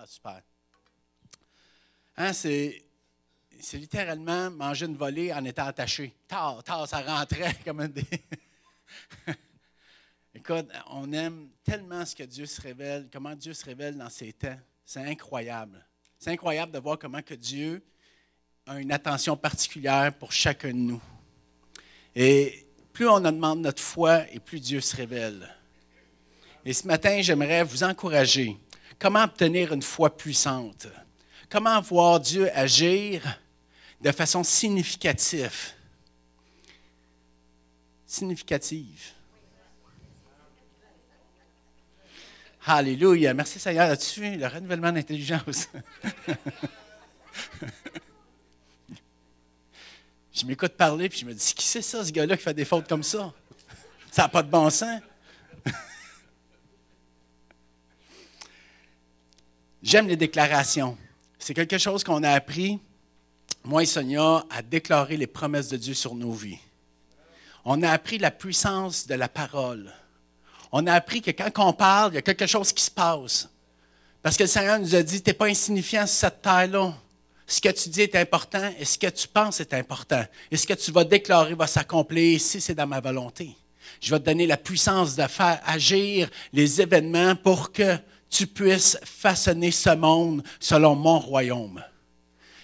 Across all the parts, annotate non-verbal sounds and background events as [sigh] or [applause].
Ah, super. Hein, c'est, c'est littéralement manger une volée en étant attaché. Tard, tard, ça rentrait [laughs] comme un des. [laughs] Écoute, on aime tellement ce que Dieu se révèle, comment Dieu se révèle dans ces temps. C'est incroyable. C'est incroyable de voir comment que Dieu a une attention particulière pour chacun de nous. Et plus on demande notre foi et plus Dieu se révèle. Et ce matin, j'aimerais vous encourager. Comment obtenir une foi puissante? Comment voir Dieu agir de façon significative? Significative. Alléluia. Merci Seigneur là-dessus, le renouvellement d'intelligence? [laughs] je m'écoute parler, puis je me dis, qui c'est ça, ce gars-là, qui fait des fautes comme ça? Ça n'a pas de bon sens. J'aime les déclarations. C'est quelque chose qu'on a appris, moi et Sonia, à déclarer les promesses de Dieu sur nos vies. On a appris la puissance de la parole. On a appris que quand on parle, il y a quelque chose qui se passe. Parce que le Seigneur nous a dit, tu n'es pas insignifiant sur cette terre-là. Ce que tu dis est important et ce que tu penses est important. Et ce que tu vas déclarer va s'accomplir si c'est dans ma volonté. Je vais te donner la puissance de faire agir les événements pour que tu puisses façonner ce monde selon mon royaume.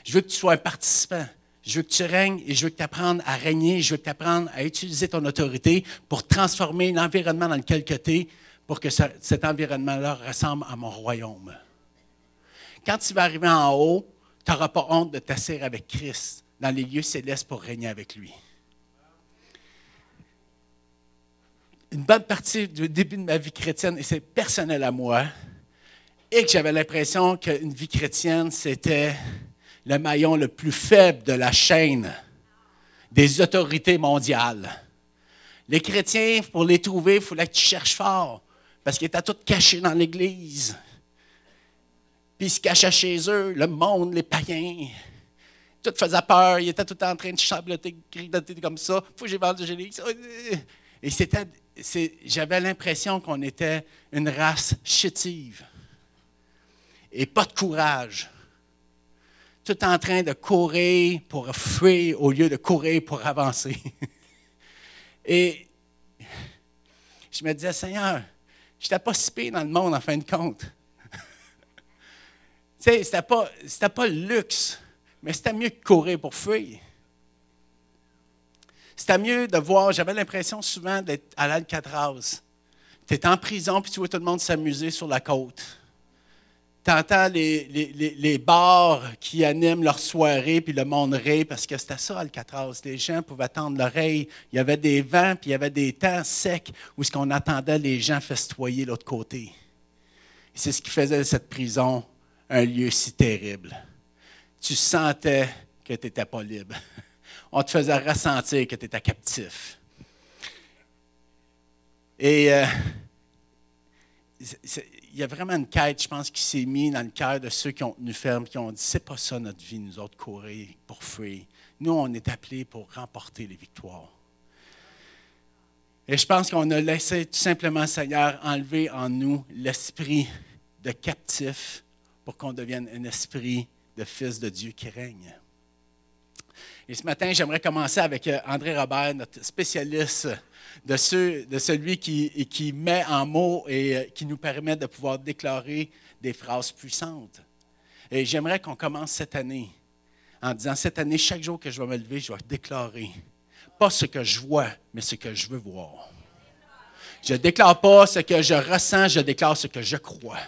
Je veux que tu sois un participant. Je veux que tu règnes et je veux que tu apprennes à régner. Je veux que tu apprennes à utiliser ton autorité pour transformer l'environnement dans lequel tu es pour que cet environnement-là ressemble à mon royaume. Quand tu vas arriver en haut, tu n'auras pas honte de t'asseoir avec Christ dans les lieux célestes pour régner avec lui. Une bonne partie du début de ma vie chrétienne, et c'est personnel à moi, et que j'avais l'impression qu'une vie chrétienne, c'était le maillon le plus faible de la chaîne des autorités mondiales. Les chrétiens, pour les trouver, il fallait que tu cherches fort, parce qu'ils étaient tous cachés dans l'Église. Puis ils se cachaient chez eux, le monde, les païens. Tout faisait peur, ils étaient tout en train de chabloter, grignoter comme ça. Faut que j'évangélise. Et c'était, j'avais l'impression qu'on était une race chétive et pas de courage. Tout en train de courir pour fuir au lieu de courir pour avancer. [laughs] Et je me disais, Seigneur, je n'étais pas si dans le monde en fin de compte. [laughs] tu sais, c'était pas, pas le luxe, mais c'était mieux que courir pour fuir. C'était mieux de voir, j'avais l'impression souvent d'être à l'Alcatraz. Tu es en prison, puis tu vois tout le monde s'amuser sur la côte tu entends les, les, bars qui animent leur soirée, puis le monde rit, parce que c'était ça, Alcatraz. Les gens pouvaient tendre l'oreille. Il y avait des vents, puis il y avait des temps secs où ce qu'on attendait les gens festoyer l'autre côté. C'est ce qui faisait de cette prison un lieu si terrible. Tu sentais que tu n'étais pas libre. On te faisait ressentir que tu étais captif. Et euh, il y a vraiment une quête, je pense, qui s'est mise dans le cœur de ceux qui ont tenu ferme, qui ont dit c'est pas ça notre vie, nous autres, courir pour fuir. Nous, on est appelés pour remporter les victoires. Et je pense qu'on a laissé tout simplement, Seigneur, enlever en nous l'esprit de captif pour qu'on devienne un esprit de fils de Dieu qui règne. Et ce matin, j'aimerais commencer avec euh, André Robert, notre spécialiste de, celui qui, met en mots et euh, qui nous permet de pouvoir déclarer des phrases puissantes. Et j'aimerais qu'on commence cette année en disant, cette année, chaque jour que je vais me lever, je vais déclarer, pas ce que je vois, mais ce que je veux voir. Je ne déclare pas ce que je ressens, je déclare ce que je crois.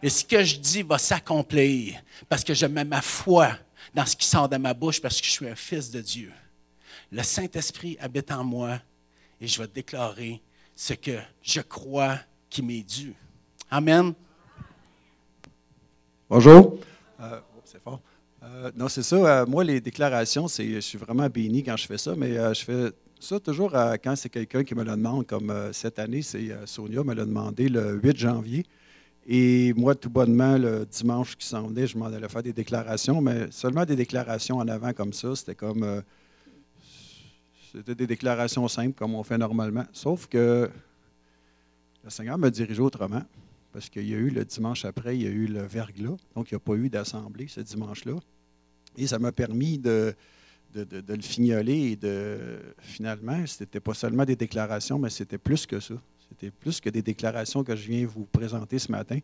Et ce que je dis va s'accomplir parce que je mets ma foi dans ce qui sort de ma bouche parce que je suis un fils de Dieu. Le Saint-Esprit habite en moi et je vais déclarer ce que je crois qui m'est dû. Amen. Bonjour. Euh, oh, c'est fort. Euh, non, c'est ça. Euh, moi, les déclarations, c'est, je suis vraiment béni quand je fais ça, mais je fais ça toujours quand c'est quelqu'un qui me le demande, comme cette année, c'est Sonia me l'a demandé le 8 janvier. Et moi, tout bonnement, le dimanche qui s'en venait, je m'en allais faire des déclarations, mais seulement des déclarations en avant comme ça. C'était comme c'était des déclarations simples comme on fait normalement. Sauf que le Seigneur me dirigeait autrement. parce qu'il y a eu le dimanche après, il y a eu le verglas, donc il n'y a pas eu d'assemblée ce dimanche-là. Et ça m'a permis de, de, le fignoler et de finalement, ce n'était pas seulement des déclarations, mais c'était plus que ça. C'était plus que des déclarations que je viens vous présenter ce matin.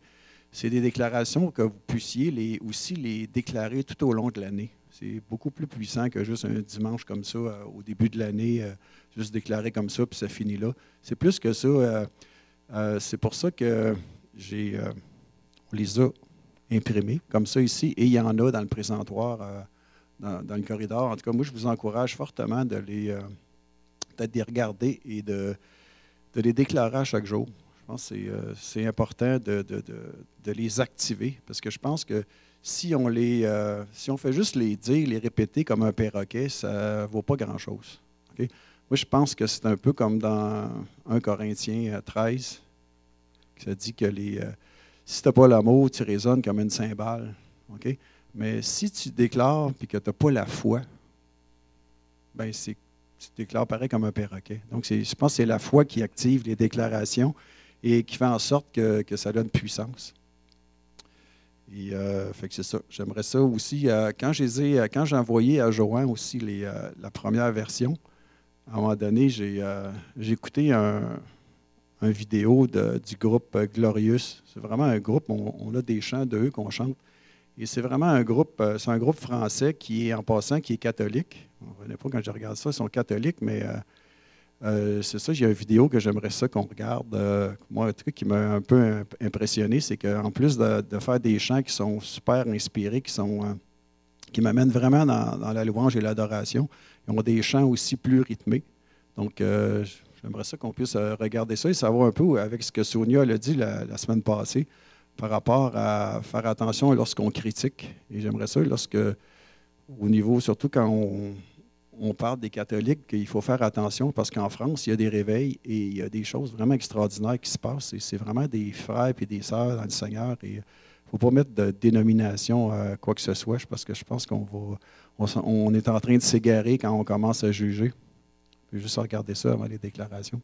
C'est des déclarations que vous puissiez aussi les déclarer tout au long de l'année. C'est beaucoup plus puissant que juste un dimanche comme ça euh, au début de l'année, euh, juste déclarer comme ça, puis ça finit là. C'est plus que ça. Euh, c'est pour ça que j'ai, on les a imprimés comme ça ici, et il y en a dans le présentoir dans, le corridor. En tout cas, moi, je vous encourage fortement de les, peut-être les regarder et de, de, les déclarer à chaque jour. Je pense que c'est, euh, important de, de, de, les activer parce que je pense que si on, les, euh, si on fait juste les dire, les répéter comme un perroquet, ça ne vaut pas grand-chose. Moi, je pense que c'est un peu comme dans 1 Corinthiens 13, qui ça dit que les, si tu n'as pas l'amour, tu résonnes comme une cymbale. Mais si tu déclares et que tu n'as pas la foi, ben tu déclares pareil comme un perroquet. Donc, je pense que c'est la foi qui active les déclarations et qui fait en sorte que, ça donne puissance. Et euh, fait que c'est ça. J'aimerais ça aussi. Euh, quand j'ai quand j'ai envoyé à Joanne aussi les, euh, la première version, à un moment donné, j'ai écouté un, un vidéo du groupe Glorious. C'est vraiment un groupe, on a des chants d'eux qu'on chante. Et c'est vraiment un groupe, euh, c'est un groupe français qui est en passant, qui est catholique. On ne pas quand je regarde ça, ils sont catholiques, mais euh, euh, c'est ça, j'ai une vidéo que j'aimerais ça qu'on regarde. moi, un truc qui m'a un peu impressionné, c'est qu'en plus de, faire des chants qui sont super inspirés, qui sont qui m'amènent vraiment dans, la louange et l'adoration, ils ont des chants aussi plus rythmés. Donc, j'aimerais ça qu'on puisse regarder ça et savoir un peu avec ce que Sonia a dit la semaine passée par rapport à faire attention lorsqu'on critique. Et j'aimerais ça, lorsque, au niveau, surtout quand on, parle des catholiques, qu'il faut faire attention parce qu'en France, il y a des réveils et il y a des choses vraiment extraordinaires qui se passent. Et c'est vraiment des frères et des sœurs dans le Seigneur. Et il ne faut pas mettre de dénomination à quoi que ce soit parce que je pense qu'on va, on, est en train de s'égarer quand on commence à juger. Je vais juste regarder ça avant les déclarations.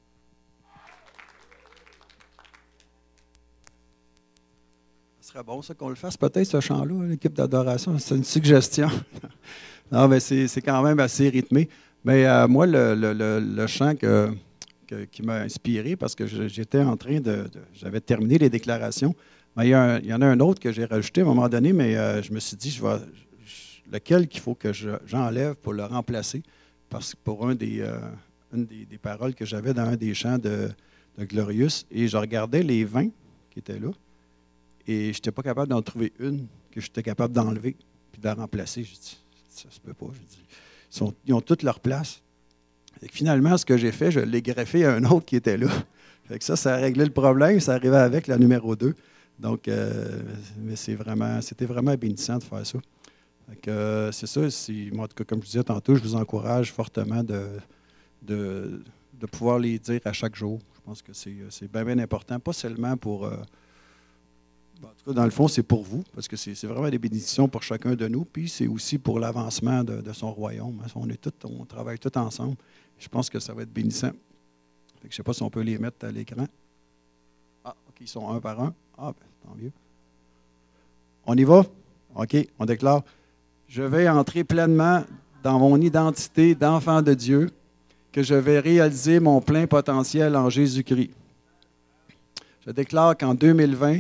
Serait bon, ça, qu'on le fasse peut-être, ce chant-là, l'équipe d'adoration. C'est une suggestion. [laughs] non, mais c'est quand même assez rythmé. Mais euh, moi, le, chant qui m'a inspiré, parce que j'étais en train de. J'avais terminé les déclarations. Mais il, y, en a un autre que j'ai rajouté à un moment donné, mais euh, je me suis dit, lequel qu'il faut que j'enlève pour le remplacer, parce que pour un des, euh, une des, paroles que j'avais dans un des chants de, de et je regardais les vins qui étaient là. Et je n'étais pas capable d'en trouver une que j'étais capable d'enlever puis de la remplacer. Je dis, ça se peut pas. ils, ont toutes leur place. Et finalement, ce que j'ai fait, je l'ai greffé à un autre qui était là. Fait que ça, ça a réglé le problème. Ça arrivait avec la numéro 2. Donc, euh, mais c'est vraiment, c'était vraiment bénissant de faire ça. Euh, c'est ça. En tout cas, comme je disais tantôt, je vous encourage fortement de, de, pouvoir les dire à chaque jour. Je pense que c'est bien, bien important, pas seulement pour. Euh, en tout cas, dans le fond, c'est pour vous, parce que c'est vraiment des bénédictions pour chacun de nous, puis c'est aussi pour l'avancement de, son royaume. On, est tout, on travaille tous ensemble. Je pense que ça va être bénissant. je ne sais pas si on peut les mettre à l'écran. Ah, OK, ils sont un par un. Ah, ben, tant mieux. On y va? OK, on déclare. Je vais entrer pleinement dans mon identité d'enfant de Dieu, que je vais réaliser mon plein potentiel en Jésus-Christ. Je déclare qu'en 2020,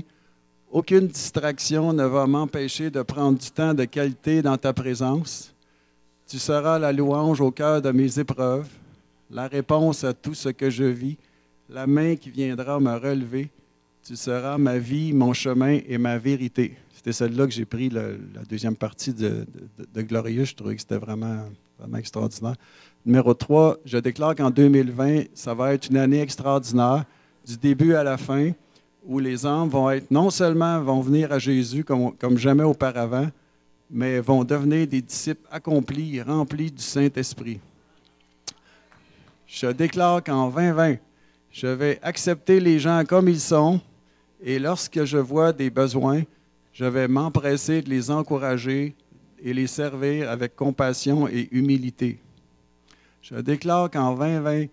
aucune distraction ne va m'empêcher de prendre du temps de qualité dans ta présence. Tu seras la louange au cœur de mes épreuves, la réponse à tout ce que je vis, la main qui viendra me relever. Tu seras ma vie, mon chemin et ma vérité. C'était celle-là que j'ai pris la deuxième partie de, Glorieux. Je trouvais que c'était vraiment, vraiment extraordinaire. Numéro 3, je déclare qu'en 2020, ça va être une année extraordinaire, du début à la fin où les hommes vont être non seulement vont venir à Jésus comme, comme jamais auparavant, mais vont devenir des disciples accomplis, remplis du Saint-Esprit. Je déclare qu'en 2020, je vais accepter les gens comme ils sont et lorsque je vois des besoins, je vais m'empresser de les encourager et les servir avec compassion et humilité. Je déclare qu'en 2020,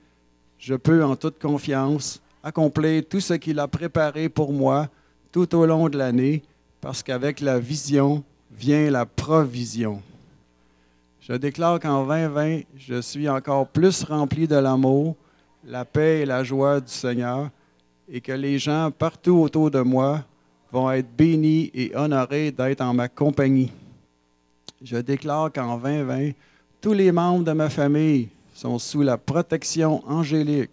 je peux en toute confiance accomplir tout ce qu'il a préparé pour moi, tout au long de l'année, parce qu'avec la vision vient la provision. Je déclare qu'en 2020, je suis encore plus rempli de l'amour, la paix et la joie du Seigneur, et que les gens partout autour de moi vont être bénis et honorés d'être en ma compagnie. Je déclare qu'en 2020, tous les membres de ma famille sont sous la protection angélique,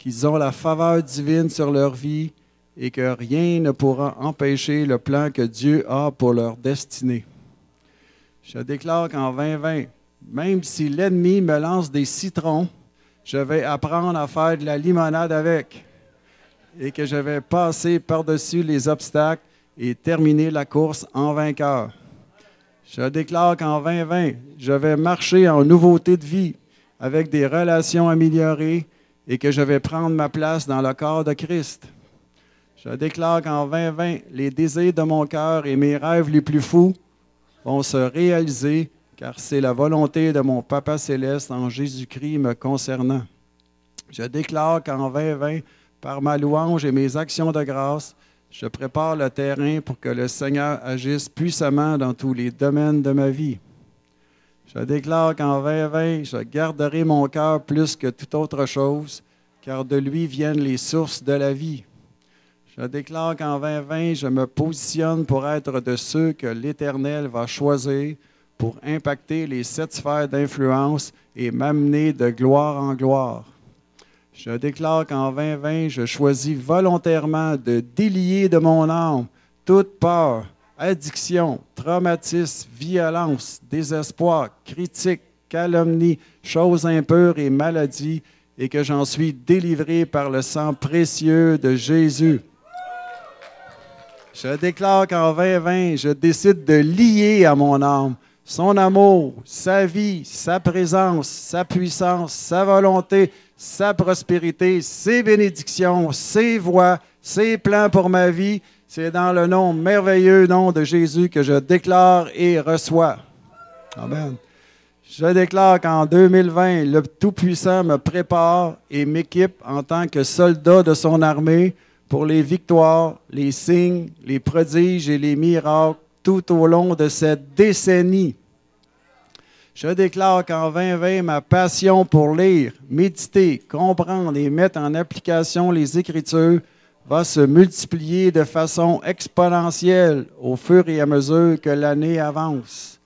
qu'ils ont la faveur divine sur leur vie et que rien ne pourra empêcher le plan que Dieu a pour leur destinée. Je déclare qu'en 2020, même si l'ennemi me lance des citrons, je vais apprendre à faire de la limonade avec et que je vais passer par-dessus les obstacles et terminer la course en vainqueur. Je déclare qu'en 2020, je vais marcher en nouveauté de vie avec des relations améliorées et que je vais prendre ma place dans le corps de Christ. Je déclare qu'en 2020, les désirs de mon cœur et mes rêves les plus fous vont se réaliser car c'est la volonté de mon Papa céleste en Jésus-Christ me concernant. Je déclare qu'en 2020, par ma louange et mes actions de grâce, je prépare le terrain pour que le Seigneur agisse puissamment dans tous les domaines de ma vie. Je déclare qu'en 2020, je garderai mon cœur plus que toute autre chose, car de lui viennent les sources de la vie. Je déclare qu'en 2020, je me positionne pour être de ceux que l'Éternel va choisir pour impacter les sept sphères d'influence et m'amener de gloire en gloire. Je déclare qu'en 2020, je choisis volontairement de délier de mon âme toute peur, addiction, traumatisme, violence, désespoir, critique, calomnie, choses impures et maladies, et que j'en suis délivré par le sang précieux de Jésus. Je déclare qu'en 2020, je décide de lier à mon âme son amour, sa vie, sa présence, sa puissance, sa volonté, sa prospérité, ses bénédictions, ses voies, ses plans pour ma vie. C'est dans le nom merveilleux nom de Jésus que je déclare et reçois. Amen. Je déclare qu'en 2020, le Tout-Puissant me prépare et m'équipe en tant que soldat de son armée pour les victoires, les signes, les prodiges et les miracles tout au long de cette décennie. Je déclare qu'en 2020, ma passion pour lire, méditer, comprendre et mettre en application les Écritures va se multiplier de façon exponentielle au fur et à mesure que l'année avance.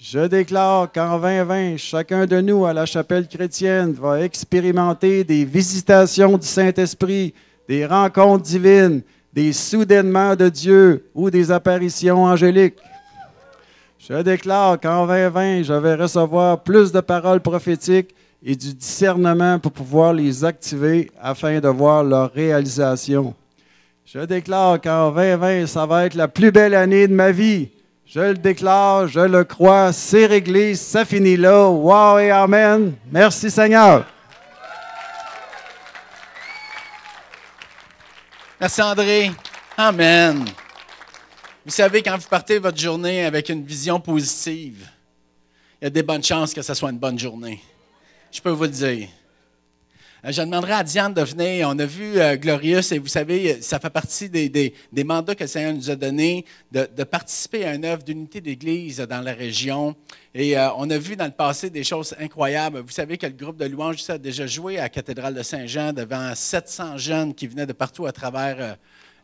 Je déclare qu'en 2020, chacun de nous à la chapelle chrétienne va expérimenter des visitations du Saint-Esprit, des rencontres divines, des soudainements de Dieu ou des apparitions angéliques. Je déclare qu'en 2020, je vais recevoir plus de paroles prophétiques et du discernement pour pouvoir les activer afin de voir leur réalisation. Je déclare qu'en 2020, ça va être la plus belle année de ma vie. Je le déclare, je le crois, c'est réglé, ça finit là. Wow et Amen. Merci Seigneur. Merci André. Amen. Vous savez, quand vous partez votre journée avec une vision positive, il y a des bonnes chances que ce soit une bonne journée. Je peux vous le dire. Euh, je demanderai à Diane de venir. On a vu euh, Glorious et vous savez, ça fait partie des, mandats que le Seigneur nous a donnés de, participer à une œuvre d'unité d'Église dans la région. Et euh, on a vu dans le passé des choses incroyables. Vous savez que le groupe de louanges a déjà joué à la cathédrale de Saint-Jean devant 700 jeunes qui venaient de partout à travers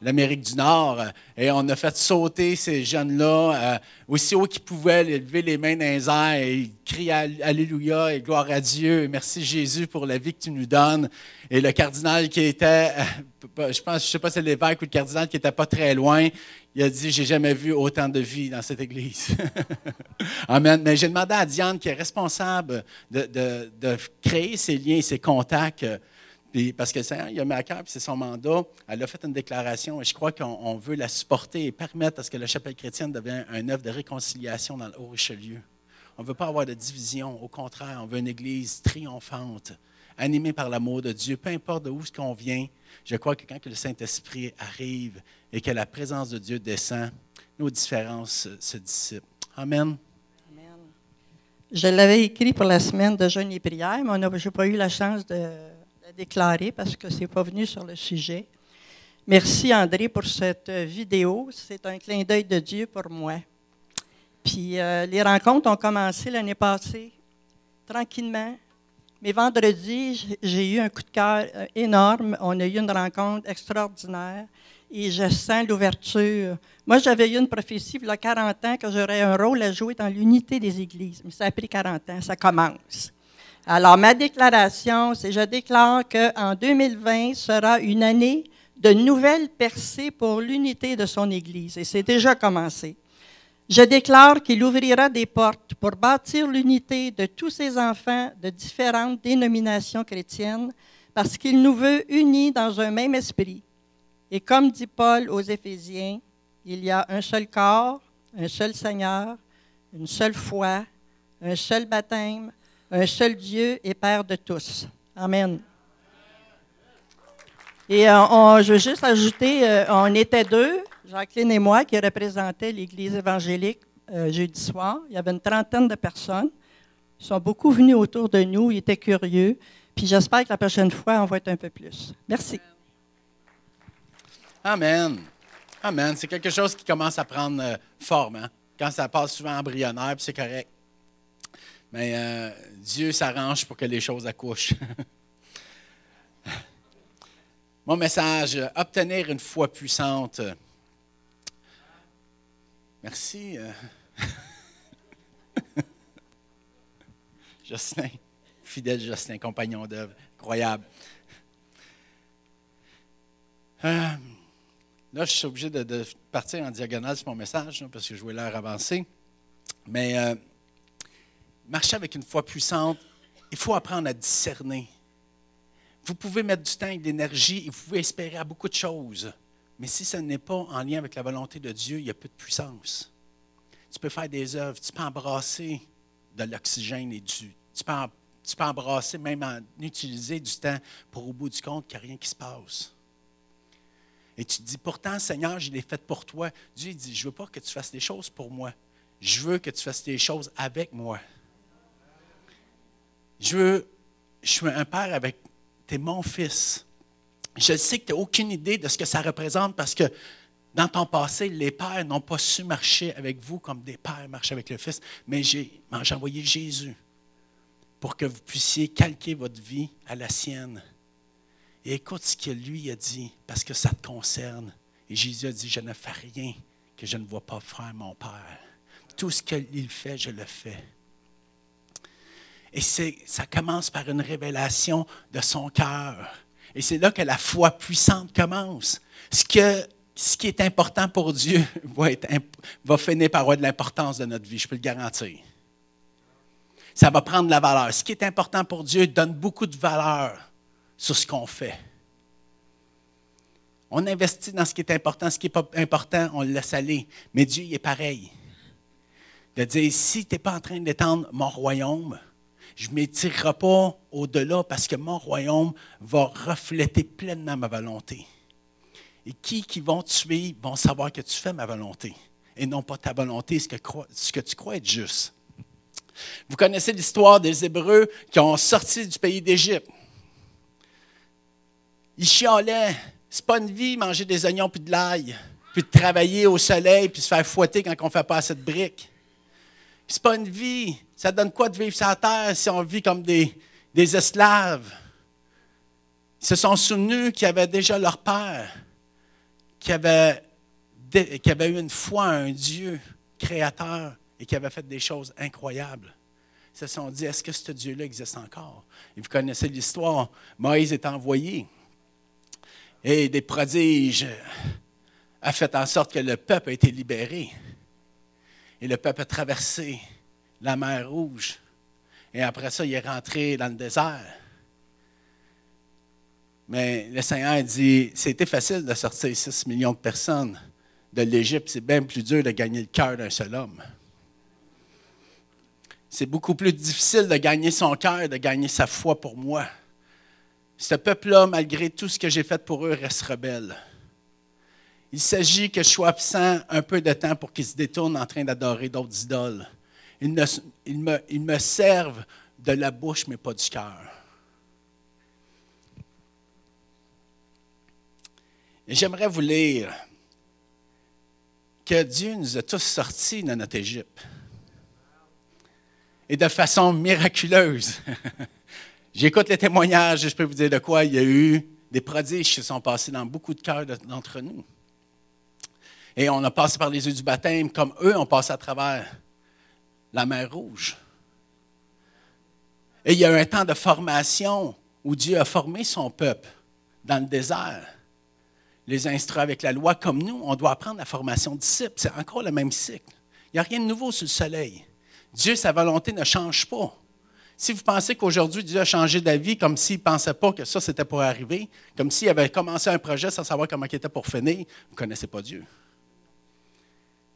l'Amérique du Nord. Et on a fait sauter ces jeunes-là euh, aussi haut qu'ils pouvaient, lever les mains dans les airs et crier Alléluia et gloire à Dieu. merci Jésus pour la vie que tu nous donnes. Et le cardinal qui était, euh, je pense, je sais pas si c'est l'évêque ou le cardinal qui n'était pas très loin, il a dit J'ai jamais vu autant de vie dans cette église. [laughs] Amen. Mais j'ai demandé à Diane, qui est responsable de, de créer ces liens, ces contacts parce que le Seigneur, il a mis à cœur, c'est son mandat. Elle a fait une déclaration et je crois qu'on veut la supporter et permettre à ce que la chapelle chrétienne devienne un œuvre de réconciliation dans le Haut-Richelieu. On ne veut pas avoir de division. Au contraire, on veut une église triomphante, animée par l'amour de Dieu. Peu importe d'où ce qu'on vient, je crois que quand le Saint-Esprit arrive et que la présence de Dieu descend, nos différences se dissipent. Amen. Amen. Je l'avais écrit pour la semaine de jeûne et prière, mais je n'ai pas eu la chance de déclarer parce que ce n'est pas venu sur le sujet. Merci André pour cette euh, vidéo. C'est un clin d'œil de Dieu pour moi. Puis euh, les rencontres ont commencé l'année passée, tranquillement. Mais vendredi, j'ai eu un coup de cœur euh, énorme. On a eu une rencontre extraordinaire et je sens l'ouverture. Moi, j'avais eu une prophétie il y a 40 ans que j'aurais un rôle à jouer dans l'unité des églises. Mais ça a pris 40 ans, ça commence. Alors, ma déclaration, c'est je déclare qu'en 2020 sera une année de nouvelles percées pour l'unité de son Église. Et c'est déjà commencé. Je déclare qu'il ouvrira des portes pour bâtir l'unité de tous ses enfants de différentes dénominations chrétiennes parce qu'il nous veut unis dans un même esprit. Et comme dit Paul aux Éphésiens, il y a un seul corps, un seul Seigneur, une seule foi, un seul baptême, un seul Dieu et Père de tous. Amen. Et euh, je veux juste ajouter, euh, on était deux, Jacqueline et moi, qui représentaient l'Église évangélique euh, jeudi soir. Il y avait une trentaine de personnes. Ils sont beaucoup venus autour de nous, ils étaient curieux. Puis j'espère que la prochaine fois, on va être un peu plus. Merci. Amen. Amen. C'est quelque chose qui commence à prendre forme. Hein. Quand ça passe souvent embryonnaire, c'est correct. Mais Dieu s'arrange pour que les choses accouchent. [laughs] Mon message, obtenir une foi puissante. Merci. Euh. [laughs] Justin, fidèle Justin, compagnon d'œuvre, incroyable. Euh, là, je suis obligé de, partir en diagonale sur mon message parce que je voulais l'heure avancer. Mais euh, marcher avec une foi puissante, il faut apprendre à discerner vous pouvez mettre du temps et de l'énergie et vous pouvez espérer à beaucoup de choses. Mais si ce n'est pas en lien avec la volonté de Dieu, il n'y a plus de puissance. Tu peux faire des œuvres, tu peux embrasser de l'oxygène et du. Tu peux, embrasser, même en utiliser du temps pour au bout du compte qu'il n'y a rien qui se passe. Et tu te dis, pourtant, Seigneur, je l'ai fait pour toi. Dieu dit, je ne veux pas que tu fasses des choses pour moi. Je veux que tu fasses des choses avec moi. Je veux, je suis un père avec tu mon fils. Je sais que tu n'as aucune idée de ce que ça représente parce que dans ton passé, les pères n'ont pas su marcher avec vous comme des pères marchent avec le Fils, mais j'ai envoyé Jésus pour que vous puissiez calquer votre vie à la sienne. Et écoute ce que lui a dit, parce que ça te concerne. Et Jésus a dit, je ne fais rien que je ne vois pas faire mon Père. Tout ce qu'il fait, je le fais. Et ça commence par une révélation de son cœur. Et c'est là que la foi puissante commence. Ce, qui est important pour Dieu [laughs] va finir par avoir de l'importance de notre vie, je peux le garantir. Ça va prendre de la valeur. Ce qui est important pour Dieu donne beaucoup de valeur sur ce qu'on fait. On investit dans ce qui est important, ce qui n'est pas important, on le laisse aller. Mais Dieu, il est pareil. De dire, si tu n'es pas en train d'étendre mon royaume, je ne m'étirerai pas au-delà parce que mon royaume va refléter pleinement ma volonté. Et qui qui vont te suivre vont savoir que tu fais ma volonté et non pas ta volonté, ce que, ce tu crois être juste. Vous connaissez l'histoire des Hébreux qui ont sorti du pays d'Égypte. Ils chialaient. C'est pas une vie, manger des oignons puis de l'ail, puis de travailler au soleil puis se faire fouetter quand on ne fait pas assez de briques. C'est pas une vie. Ça donne quoi de vivre sur la terre si on vit comme des, esclaves? Ils se sont souvenus qu'il y avait déjà leur père, qui avait eu une foi à un Dieu créateur et qui avait fait des choses incroyables. Ils se sont dit, est-ce que ce Dieu-là existe encore? Et vous connaissez l'histoire. Moïse est envoyé. Et des prodiges a fait en sorte que le peuple a été libéré. Et le peuple a traversé la mer Rouge. Et après ça, il est rentré dans le désert. Mais le Seigneur dit, c'était facile de sortir 6 millions de personnes de l'Égypte. C'est bien plus dur de gagner le cœur d'un seul homme. C'est beaucoup plus difficile de gagner son cœur, de gagner sa foi pour moi. Ce peuple-là, malgré tout ce que j'ai fait pour eux, reste rebelle. Il s'agit que je sois absent un peu de temps pour qu'ils se détournent en train d'adorer d'autres idoles. Ils, me, servent de la bouche, mais pas du cœur. J'aimerais vous lire que Dieu nous a tous sortis de notre Égypte. Et de façon miraculeuse. [laughs] J'écoute les témoignages et je peux vous dire de quoi il y a eu des prodiges qui sont passés dans beaucoup de cœurs d'entre nous. Et on a passé par les yeux du baptême comme eux ont passé à travers la mer Rouge. Et il y a eu un temps de formation où Dieu a formé son peuple dans le désert. Les instruits avec la loi, comme nous, on doit apprendre la formation disciple. C'est encore le même cycle. Il n'y a rien de nouveau sous le soleil. Dieu, sa volonté ne change pas. Si vous pensez qu'aujourd'hui, Dieu a changé d'avis comme s'il ne pensait pas que ça, c'était pour arriver, comme s'il avait commencé un projet sans savoir comment il était pour finir, vous ne connaissez pas Dieu.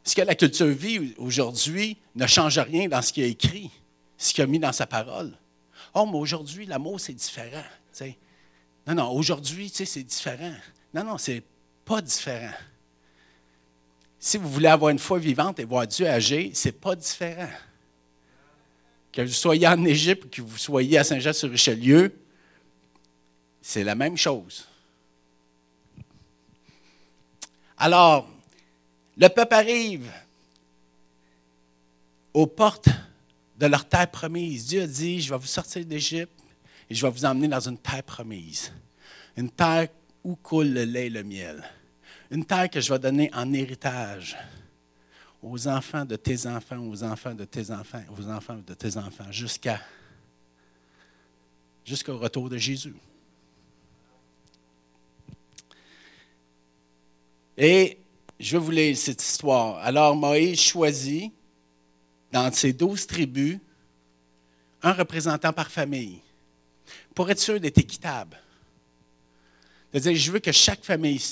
Ce que la culture vit aujourd'hui ne change rien dans ce qu'il a écrit, ce qu'il a mis dans sa parole. Oh, mais aujourd'hui, l'amour, c'est différent. Non, non, aujourd'hui, c'est différent. Non, non, c'est pas différent. Si vous voulez avoir une foi vivante et voir Dieu agir, c'est pas différent. Que vous soyez en Égypte ou que vous soyez à Saint-Jean-sur-Richelieu, c'est la même chose. Alors, le peuple arrive aux portes de leur terre promise. Dieu dit, je vais vous sortir d'Égypte et je vais vous emmener dans une terre promise. Une terre où coule le lait et le miel. Une terre que je vais donner en héritage aux enfants de tes enfants, aux enfants de tes enfants, aux enfants de tes enfants, jusqu'à jusqu'au retour de Jésus. Et je vais vous lire cette histoire. Alors Moïse choisit dans ses douze tribus un représentant par famille pour être sûr d'être équitable. C'est-à-dire, je veux que chaque famille,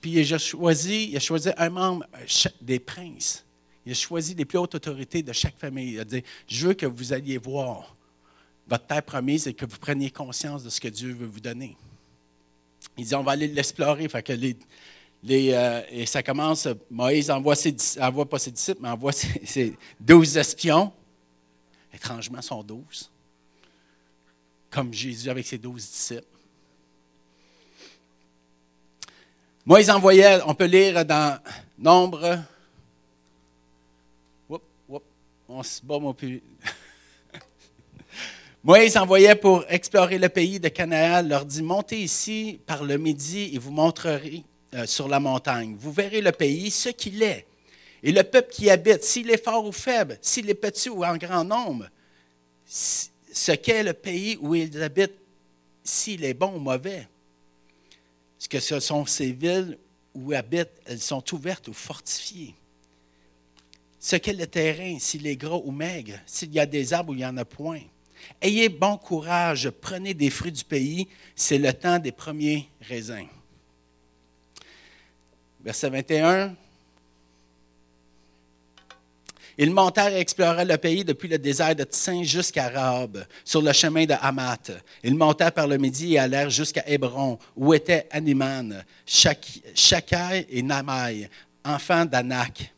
puis il a choisi, il a choisi un membre des princes. Il a choisi les plus hautes autorités de chaque famille. Il a dit, je veux que vous alliez voir votre terre promise et que vous preniez conscience de ce que Dieu veut vous donner. Il dit, on va aller l'explorer. Fait que les, euh, et ça commence, Moïse envoie, ses, pas ses disciples, mais envoie [laughs] ses, douze espions. Étrangement, sont douze. Comme Jésus avec ses douze disciples. Moïse envoyait, on peut lire dans Nombre. on se bat, mon plus. [laughs] Moïse envoyait pour explorer le pays de Canaan, leur dit Montez ici par le midi et vous montrerez euh, sur la montagne. Vous verrez le pays, ce qu'il est. Et le peuple qui habite, s'il est fort ou faible, s'il est petit ou en grand nombre, ce qu'est le pays où ils habitent, s'il est bon ou mauvais. Ce que ce sont ces villes où habitent, elles sont ouvertes ou fortifiées. Ce qu'est le terrain, s'il est gros ou maigre, s'il y a des arbres ou il n'y en a point. Ayez bon courage, prenez des fruits du pays, c'est le temps des premiers raisins. Verset 21. Ils montèrent et explorèrent le pays depuis le désert de Tsin jusqu'à Rahab, sur le chemin de Hamath. Ils montèrent par le midi et allèrent jusqu'à Hébron, où étaient Animan, Shakai et Namai, enfants d'Anak.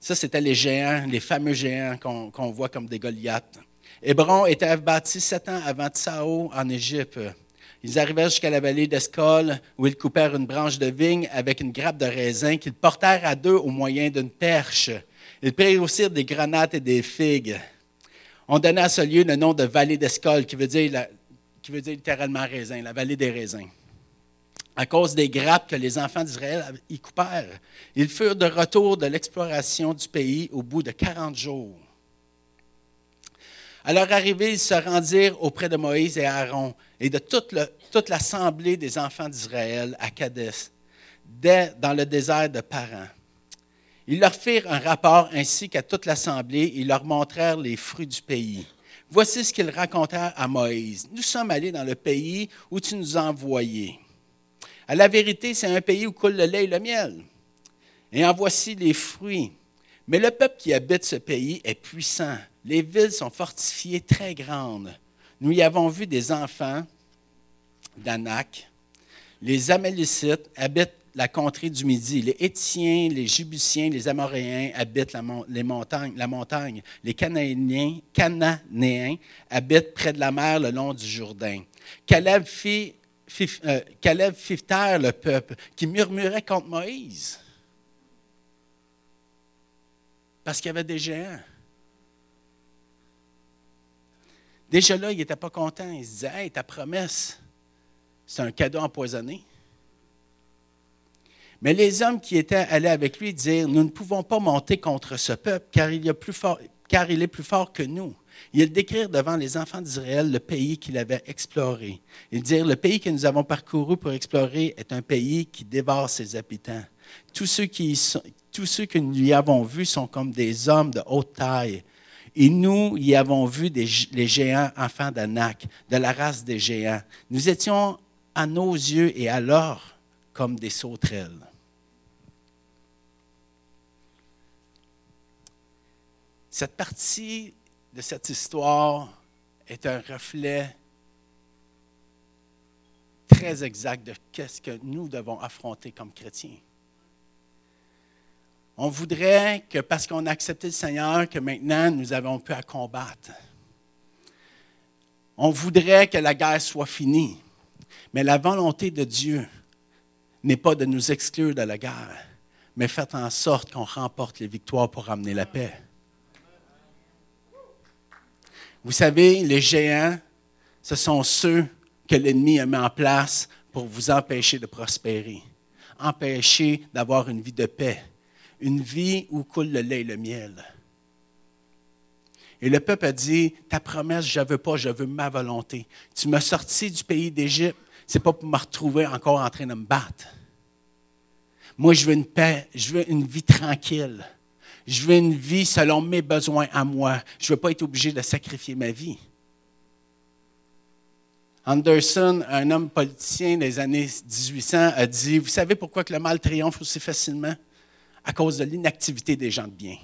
Ça, c'était les géants, les fameux géants qu'on voit comme des Goliaths. Hébron était bâti sept ans avant Tsao en Égypte. Ils arrivèrent jusqu'à la vallée d'Escol, où ils coupèrent une branche de vigne avec une grappe de raisin qu'ils portèrent à deux au moyen d'une perche. Ils prirent aussi des grenades et des figues. On donna à ce lieu le nom de vallée d'Escol, qui, veut dire qui veut dire littéralement raisin, la vallée des raisins. À cause des grappes que les enfants d'Israël y coupèrent, ils furent de retour de l'exploration du pays au bout de 40 jours. À leur arrivée, ils se rendirent auprès de Moïse et Aaron et de toute, l'assemblée des enfants d'Israël à Kadès, dans le désert de Paran. Ils leur firent un rapport ainsi qu'à toute l'assemblée, ils leur montrèrent les fruits du pays. Voici ce qu'ils racontèrent à Moïse. Nous sommes allés dans le pays où tu nous as envoyés. À la vérité, c'est un pays où coule le lait et le miel. Et en voici les fruits. Mais le peuple qui habite ce pays est puissant. Les villes sont fortifiées très grandes. Nous y avons vu des enfants d'Anak. Les Amalicites habitent la contrée du Midi. Les Étiens, les Jibusiens, les Amoréens habitent la montagne. Les Cananéens, Cananéens habitent près de la mer le long du Jourdain. Caleb fit, euh, Caleb fit taire le peuple qui murmurait contre Moïse. Parce qu'il y avait des géants. Déjà là, il n'était pas content. Il se disait Hey, ta promesse, c'est un cadeau empoisonné. Mais les hommes qui étaient allés avec lui dirent Nous ne pouvons pas monter contre ce peuple, car il, plus fort, car il est plus fort que nous. Ils décrire devant les enfants d'Israël le pays qu'il avait exploré. Ils dirent Le pays que nous avons parcouru pour explorer est un pays qui dévore ses habitants. Tous ceux, qui tous ceux que nous y avons vus sont comme des hommes de haute taille. Et nous y avons vu les géants enfants d'Anak, de la race des géants. Nous étions à nos yeux et à leur comme des sauterelles. Cette partie de cette histoire est un reflet très exact de ce que nous devons affronter comme chrétiens. On voudrait que parce qu'on a accepté le Seigneur, que maintenant nous avons pu à combattre. On voudrait que la guerre soit finie. Mais la volonté de Dieu n'est pas de nous exclure de la guerre, mais faites en sorte qu'on remporte les victoires pour ramener la paix. Vous savez, les géants, ce sont ceux que l'ennemi a mis en place pour vous empêcher de prospérer, empêcher d'avoir une vie de paix, une vie où coule le lait et le miel. Et le peuple a dit, ta promesse, je ne veux pas, je veux ma volonté. Tu m'as sorti du pays d'Égypte, ce n'est pas pour me retrouver encore en train de me battre. Moi, je veux une paix, je veux une vie tranquille. Je veux une vie selon mes besoins à moi. Je ne veux pas être obligé de sacrifier ma vie. Anderson, un homme politicien des années 1800, a dit, vous savez pourquoi le mal triomphe aussi facilement? À cause de l'inactivité des gens de bien.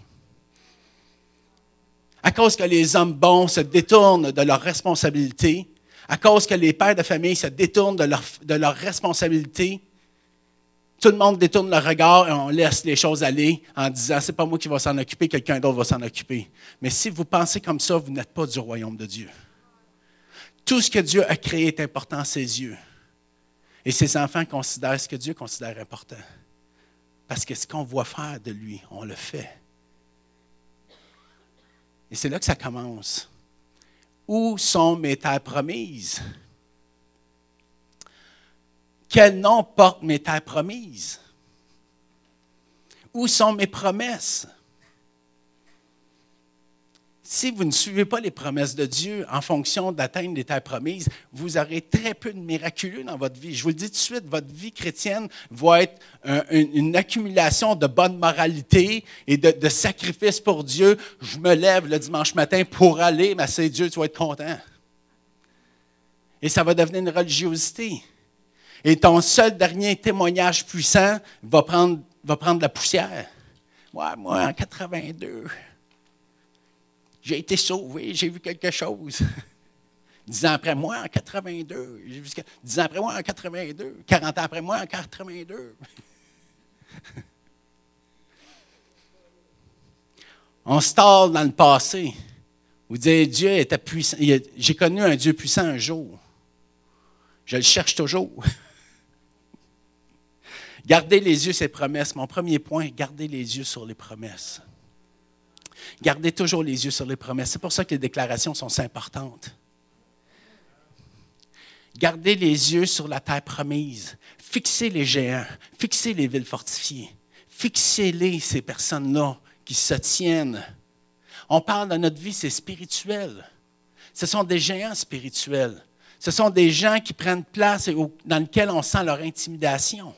À cause que les hommes bons se détournent de leurs responsabilités, à cause que les pères de famille se détournent de, leur, de leurs responsabilités, tout le monde détourne le regard et on laisse les choses aller en disant c'est pas moi qui va s'en occuper, quelqu'un d'autre va s'en occuper. Mais si vous pensez comme ça, vous n'êtes pas du royaume de Dieu. Tout ce que Dieu a créé est important à ses yeux. Et ses enfants considèrent ce que Dieu considère important. Parce que ce qu'on voit faire de lui, on le fait. Et c'est là que ça commence. Où sont mes terres promises? Quel nom portent mes terres promises? Où sont mes promesses? Si vous ne suivez pas les promesses de Dieu en fonction d'atteindre les terres promises, vous aurez très peu de miraculeux dans votre vie. Je vous le dis tout de suite, votre vie chrétienne va être une, accumulation de bonne moralité et de, de sacrifices pour Dieu. Je me lève le dimanche matin pour aller, mais c'est Dieu, tu vas être content. Et ça va devenir une religiosité. Et ton seul dernier témoignage puissant va prendre, va prendre la poussière. Ouais, moi, en 82, j'ai été sauvé, j'ai vu quelque chose. [laughs] Dix ans après moi, en 82. J'ai vu, dix ans après moi, en 82. 40 ans après moi, en 82. [laughs] On se dans le passé. Vous dites, Dieu était puissant. J'ai connu un Dieu puissant un jour. Je le cherche toujours. [laughs] Gardez les yeux sur les promesses. Mon premier point, gardez les yeux sur les promesses. Gardez toujours les yeux sur les promesses. C'est pour ça que les déclarations sont si importantes. Gardez les yeux sur la terre promise. Fixez les géants. Fixez les villes fortifiées. Fixez-les, ces personnes-là qui se tiennent. On parle de notre vie, c'est spirituel. Ce sont des géants spirituels. Ce sont des gens qui prennent place et dans lesquels on sent leur intimidation.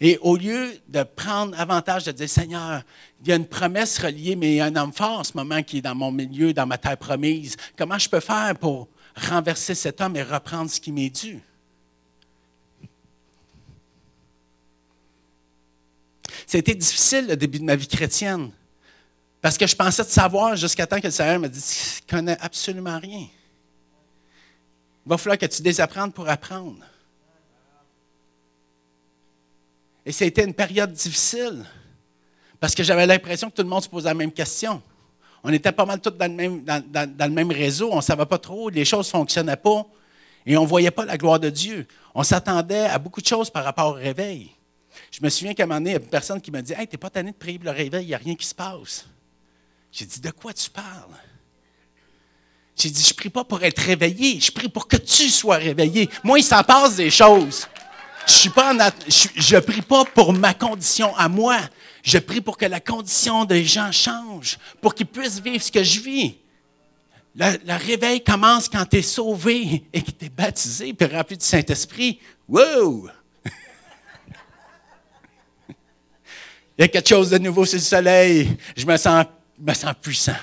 Et au lieu de prendre avantage de dire, Seigneur, il y a une promesse reliée, mais il y a un homme fort en ce moment qui est dans mon milieu, dans ma terre promise. Comment je peux faire pour renverser cet homme et reprendre ce qui m'est dû? C'était difficile le début de ma vie chrétienne. Parce que je pensais de savoir jusqu'à temps que le Seigneur me dise Tu ne connais absolument rien. Il va falloir que tu désapprennes pour apprendre. Et c'était une période difficile parce que j'avais l'impression que tout le monde se posait la même question. On était pas mal tous dans le même, réseau, on ne savait pas trop, les choses ne fonctionnaient pas. Et on ne voyait pas la gloire de Dieu. On s'attendait à beaucoup de choses par rapport au réveil. Je me souviens qu'à un moment donné, il y a une personne qui m'a dit Hey, t'es pas tanné de prier le réveil, il n'y a rien qui se passe. J'ai dit De quoi tu parles? J'ai dit Je prie pas pour être réveillé, je prie pour que tu sois réveillé. Moi, il s'en passe des choses. Je prie pas pour ma condition à moi. Je prie pour que la condition des gens change, pour qu'ils puissent vivre ce que je vis. Le, réveil commence quand tu es sauvé et que tu es baptisé puis rempli du Saint-Esprit. Wow! [laughs] Il y a quelque chose de nouveau sur le soleil. Je me sens, me sens puissant.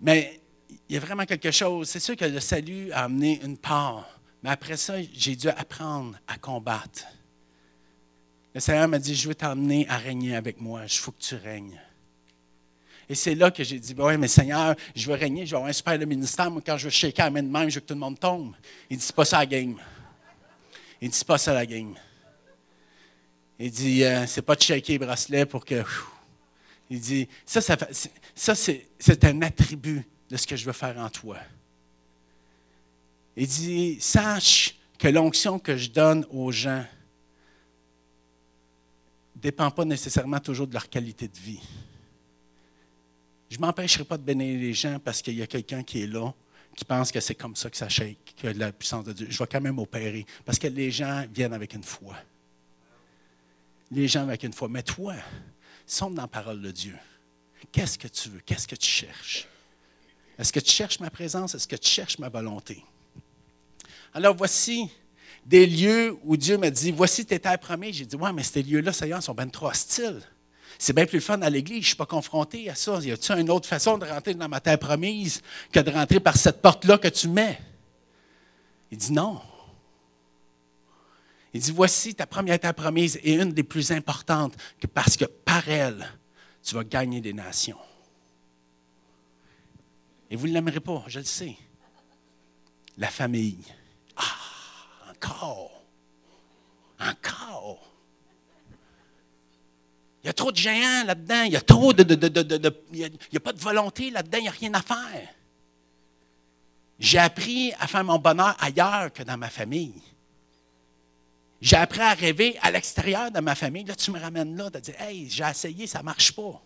Mais il y a vraiment quelque chose. C'est sûr que le salut a amené une part. Mais après ça, j'ai dû apprendre à combattre. Le Seigneur m'a dit, je veux t'emmener à régner avec moi. Il faut que tu règnes. Et c'est là que j'ai dit, ben oui, mais Seigneur, je veux régner, je vais avoir un super ministère. Moi, quand je veux shaker la main de même, je veux que tout le monde tombe. Il dit, c'est pas ça la game. Il dit, c'est pas ça la game. Il dit, euh, c'est pas de shaker les bracelets pour que. Il dit, ça, ça, ça c'est un attribut de ce que je veux faire en toi. Il dit, sache que l'onction que je donne aux gens ne dépend pas nécessairement toujours de leur qualité de vie. Je ne m'empêcherai pas de bénir les gens parce qu'il y a quelqu'un qui est là, qui pense que c'est comme ça que ça shake, que la puissance de Dieu. Je vais quand même opérer parce que les gens viennent avec une foi. Les gens avec une foi. Mais toi, sommes dans la parole de Dieu. Qu'est-ce que tu veux? Qu'est-ce que tu cherches? Est-ce que tu cherches ma présence? Est-ce que tu cherches ma volonté? Alors voici des lieux où Dieu m'a dit, voici tes terres promises. J'ai dit, ouais, mais ces lieux-là, est, sont bien trop hostiles. C'est bien plus fun à l'Église, je ne suis pas confronté à ça. Y a-t-il une autre façon de rentrer dans ma terre promise que de rentrer par cette porte-là que tu mets? Il dit non. Il dit, voici ta première terre promise et une des plus importantes, parce que par elle, tu vas gagner des nations. Et vous ne l'aimerez pas, je le sais. La famille. Ah, encore. Encore. Il y a trop de géants là-dedans. Il y a trop de. il n'y a, pas de volonté là-dedans. Il n'y a rien à faire. J'ai appris à faire mon bonheur ailleurs que dans ma famille. J'ai appris à rêver à l'extérieur de ma famille. Là, tu me ramènes là, de dire Hey, j'ai essayé, ça ne marche pas.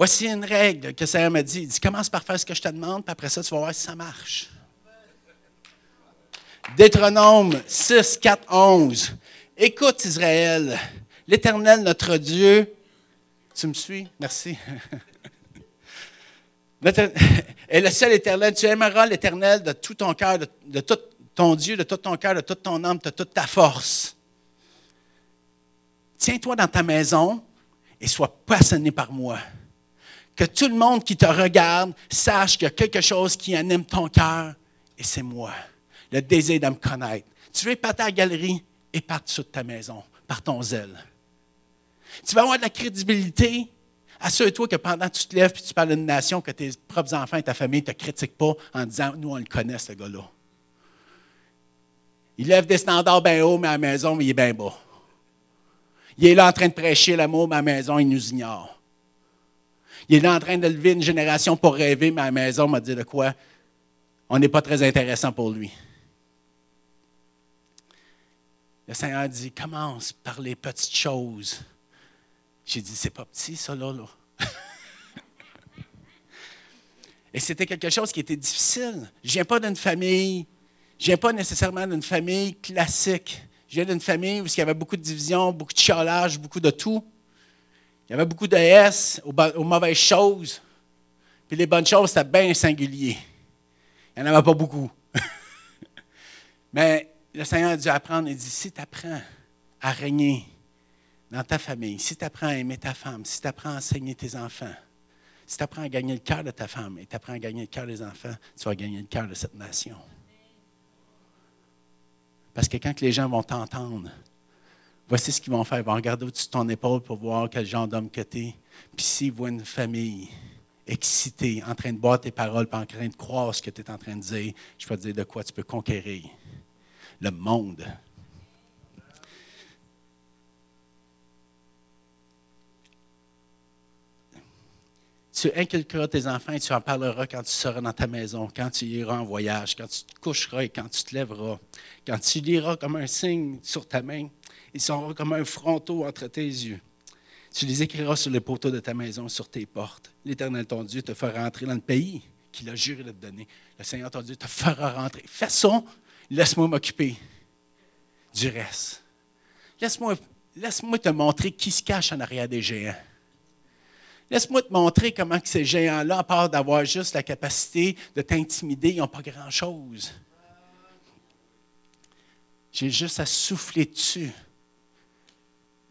Voici une règle que Seigneur m'a dit. Il dit Commence par faire ce que je te demande, puis après ça, tu vas voir si ça marche. Deutéronome 6, 4, 11. Écoute, Israël, l'Éternel, notre Dieu, tu me suis? Merci. [laughs] [laughs] est le seul éternel. Tu aimeras l'éternel de tout ton cœur, de, tout ton Dieu, de tout ton cœur, de toute ton âme, de toute ta force. Tiens-toi dans ta maison et sois passionné par moi. Que tout le monde qui te regarde sache qu'il y a quelque chose qui anime ton cœur et c'est moi le désir de me connaître. Tu veux épater la galerie, épate sur ta maison, par ton zèle. Tu vas avoir de la crédibilité. Assure-toi que pendant que tu te lèves et tu parles d'une nation, que tes propres enfants et ta famille ne te critiquent pas en disant Nous, on le connaît, ce gars-là. Il lève des standards bien hauts, mais à la maison, il est bien bas. Il est là en train de prêcher l'amour, mais à la maison, il nous ignore. Il est là en train de lever une génération pour rêver, mais à la maison, m'a dit de quoi? On n'est pas très intéressant pour lui. Le Seigneur dit, commence par les petites choses. J'ai dit, c'est pas petit, ça, là. [laughs] Et c'était quelque chose qui était difficile. Je ne viens pas d'une famille, je ne viens pas nécessairement d'une famille classique. Je viens d'une famille où il y avait beaucoup de divisions, beaucoup de chiolage, beaucoup de tout. Il y avait beaucoup de S aux, mauvaises choses. Puis les bonnes choses, c'était bien singulier. Il n'y en avait pas beaucoup. [laughs] Mais le Seigneur a dû apprendre, il dit, si tu apprends à régner dans ta famille, si tu apprends à aimer ta femme, si tu apprends à enseigner tes enfants, si tu apprends à gagner le cœur de ta femme et tu apprends à gagner le cœur des enfants, tu vas gagner le cœur de cette nation. Parce que quand les gens vont t'entendre, voici ce qu'ils vont faire. Ils vont regarder au-dessus de ton épaule pour voir quel genre d'homme que tu es. Puis s'ils voient une famille excitée, en train de boire tes paroles, pas en train de croire ce que tu es en train de dire, je peux te dire de quoi tu peux conquérir le monde. Tu inculqueras tes enfants et tu en parleras quand tu seras dans ta maison, quand tu iras en voyage, quand tu te coucheras et quand tu te lèveras, quand tu liras comme un signe sur ta main, ils seront comme un fronteau entre tes yeux. Tu les écriras sur les poteaux de ta maison, sur tes portes. L'Éternel, ton Dieu, te fera entrer dans le pays qu'il a juré de te donner. Le Seigneur, ton Dieu, te fera rentrer. Ça, laisse-moi m'occuper du reste. Laisse-moi laisse te montrer qui se cache en arrière des géants. Laisse-moi te montrer comment que ces géants-là, à part d'avoir juste la capacité de t'intimider, ils n'ont pas grand-chose. J'ai juste à souffler dessus.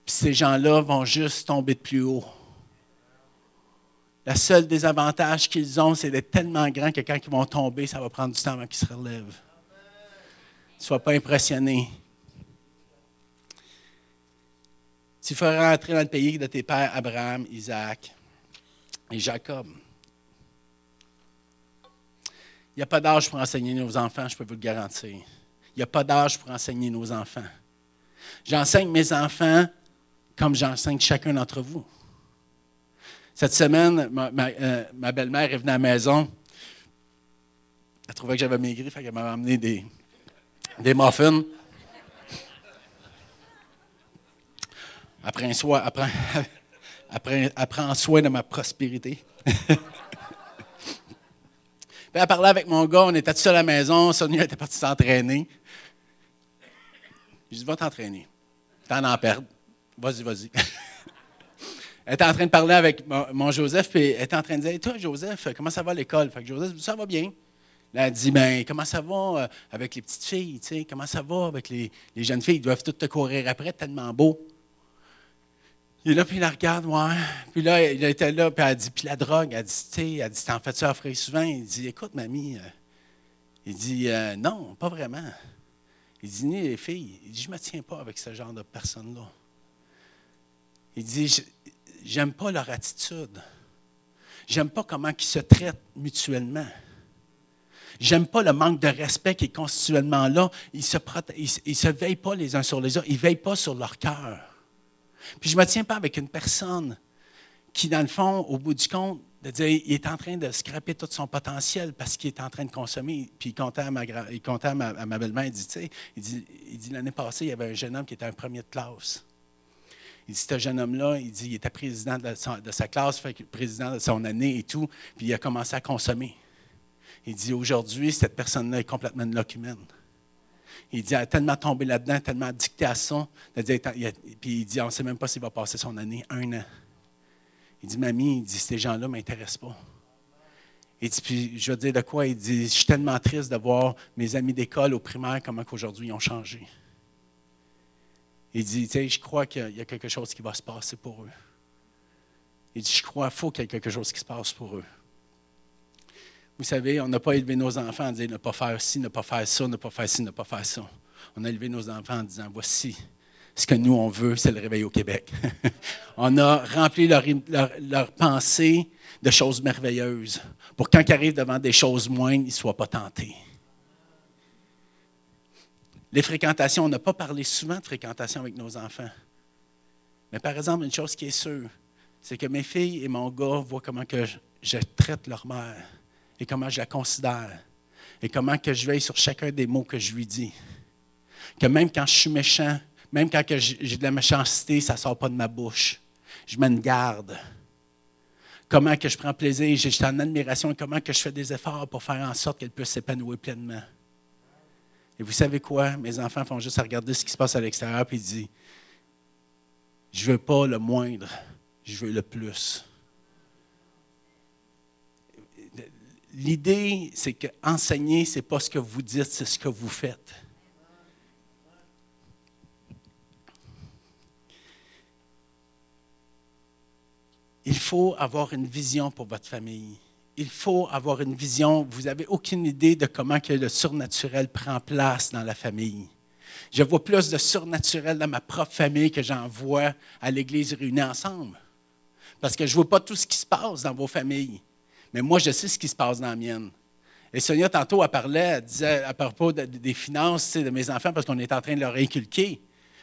Puis ces gens-là vont juste tomber de plus haut. Le seul désavantage qu'ils ont, c'est d'être tellement grands que quand ils vont tomber, ça va prendre du temps avant qu'ils se relèvent. Ne sois pas impressionné. Tu feras entrer dans le pays de tes pères Abraham, Isaac et Jacob. Il n'y a pas d'âge pour enseigner nos enfants, je peux vous le garantir. Il n'y a pas d'âge pour enseigner nos enfants. J'enseigne mes enfants comme j'enseigne chacun d'entre vous. Cette semaine, ma, euh, belle-mère est venue à la maison. Elle trouvait que j'avais maigri, fait qu'elle m'a amené des, des muffins. Après un soin, après, [laughs] après, prendre soin de ma prospérité. [laughs] Elle parlait avec mon gars, on était tous à la maison, Sonia était partie s'entraîner. Je dis, va t'entraîner. T'en en perdre. Vas-y, vas-y. elle était en train de parler avec mon, Joseph, puis elle était en train de dire, et toi, Joseph, comment ça va à l'école? Fait que Joseph, ça va bien. Là, elle dit, ben, comment ça va euh, avec les petites filles? Comment ça va avec les, les, jeunes filles? Ils doivent toutes te courir après, tellement beau. Est là, puis il la regarde, ouais. Puis là, il était là, puis elle dit, puis la drogue, elle dit, tu elle dit, t'en fais-tu offrir souvent? Il dit, écoute, mamie, euh, il dit, euh, non, pas vraiment. Il dit, ni les filles. Il dit, je ne me tiens pas avec ce genre de personnes-là. Il dit, j'aime pas leur attitude. J'aime pas comment ils se traitent mutuellement. J'aime pas le manque de respect qui est constituellement là. Ils ne se, se veillent pas les uns sur les autres. Ils ne veillent pas sur leur cœur. Puis je ne me tiens pas avec une personne qui, dans le fond, au bout du compte, de dire il est en train de scraper tout son potentiel parce qu'il est en train de consommer. Puis il comptait à ma, il à ma, belle-mère, il dit, tu sais, il dit, il dit l'année passée, il y avait un jeune homme qui était un premier de classe. Il dit, ce jeune homme-là, il dit, il était président de, sa classe, fait président de son année et tout, puis il a commencé à consommer. Il dit, aujourd'hui, cette personne-là est complètement une locumène. Il dit, elle a tellement tombé là-dedans, tellement addicté à ça. Puis il dit, on ne sait même pas s'il va passer son année, un an. Il dit, mamie, il dit, ces gens-là ne m'intéressent pas. Il dit, puis je veux dire de quoi? Il dit, je suis tellement triste de voir mes amis d'école au primaire, comment qu'aujourd'hui ils ont changé. Il dit, sais, je crois qu'il y a quelque chose qui va se passer pour eux. Il dit, je crois qu'il faut qu'il y ait quelque chose qui se passe pour eux. Vous savez, on n'a pas élevé nos enfants en disant ne pas faire ci, ne pas faire ça, ne pas faire ci, ne pas faire ça. On a élevé nos enfants en disant voici ce que nous on veut, c'est le réveil au Québec. [laughs] on a rempli leur, leur, pensée de choses merveilleuses pour quand ils arrivent devant des choses moindres, ils ne soient pas tentés. Les fréquentations, on n'a pas parlé souvent de fréquentation avec nos enfants. Mais par exemple, une chose qui est sûre, c'est que mes filles et mon gars voient comment que je traite leur mère et comment je la considère et comment que je veille sur chacun des mots que je lui dis. Que même quand je suis méchant, même quand j'ai de la méchanceté, ça ne sort pas de ma bouche. Je une garde. Comment que je prends plaisir, j'ai en admiration et comment que je fais des efforts pour faire en sorte qu'elle puisse s'épanouir pleinement. Et vous savez quoi? Mes enfants font juste regarder ce qui se passe à l'extérieur et ils disent, je ne veux pas le moindre, je veux le plus. l'idée, c'est que enseigner, ce n'est pas ce que vous dites, c'est ce que vous faites. Il faut avoir une vision pour votre famille. Il faut avoir une vision. Vous n'avez aucune idée de comment le surnaturel prend place dans la famille. Je vois plus de surnaturel dans ma propre famille que j'en vois à l'Église réunie ensemble. Parce que je ne vois pas tout ce qui se passe dans vos familles. Mais moi, je sais ce qui se passe dans la mienne. Et Sonia, tantôt, elle parlait, elle disait à propos des finances de mes enfants, parce qu'on est en train de leur inculquer.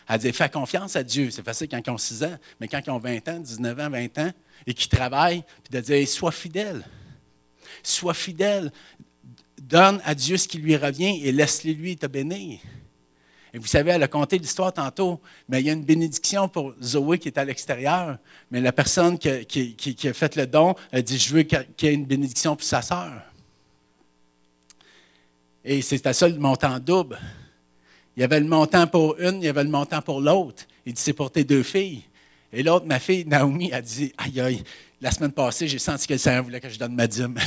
Elle dit Fais confiance à Dieu. C'est facile quand ils ont 6 ans, mais quand ils ont 20 ans, 19 ans, 20 ans, et qu'ils travaillent, puis de dire Sois fidèle. Sois fidèle. Donne à Dieu ce qui lui revient et laisse-le lui te bénir. Et vous savez, elle a conté l'histoire tantôt, mais il y a une bénédiction pour Zoé qui est à l'extérieur. Mais la personne qui, a fait le don a dit Je veux qu'il y ait une bénédiction pour sa sœur. Et c'était ça le montant double. Il y avait le montant pour une, il y avait le montant pour l'autre. Il dit C'est pour tes deux filles. Et l'autre, ma fille, Naomi, a dit Aïe, aïe, la semaine passée, j'ai senti que le Seigneur voulait que je donne ma dîme. [laughs]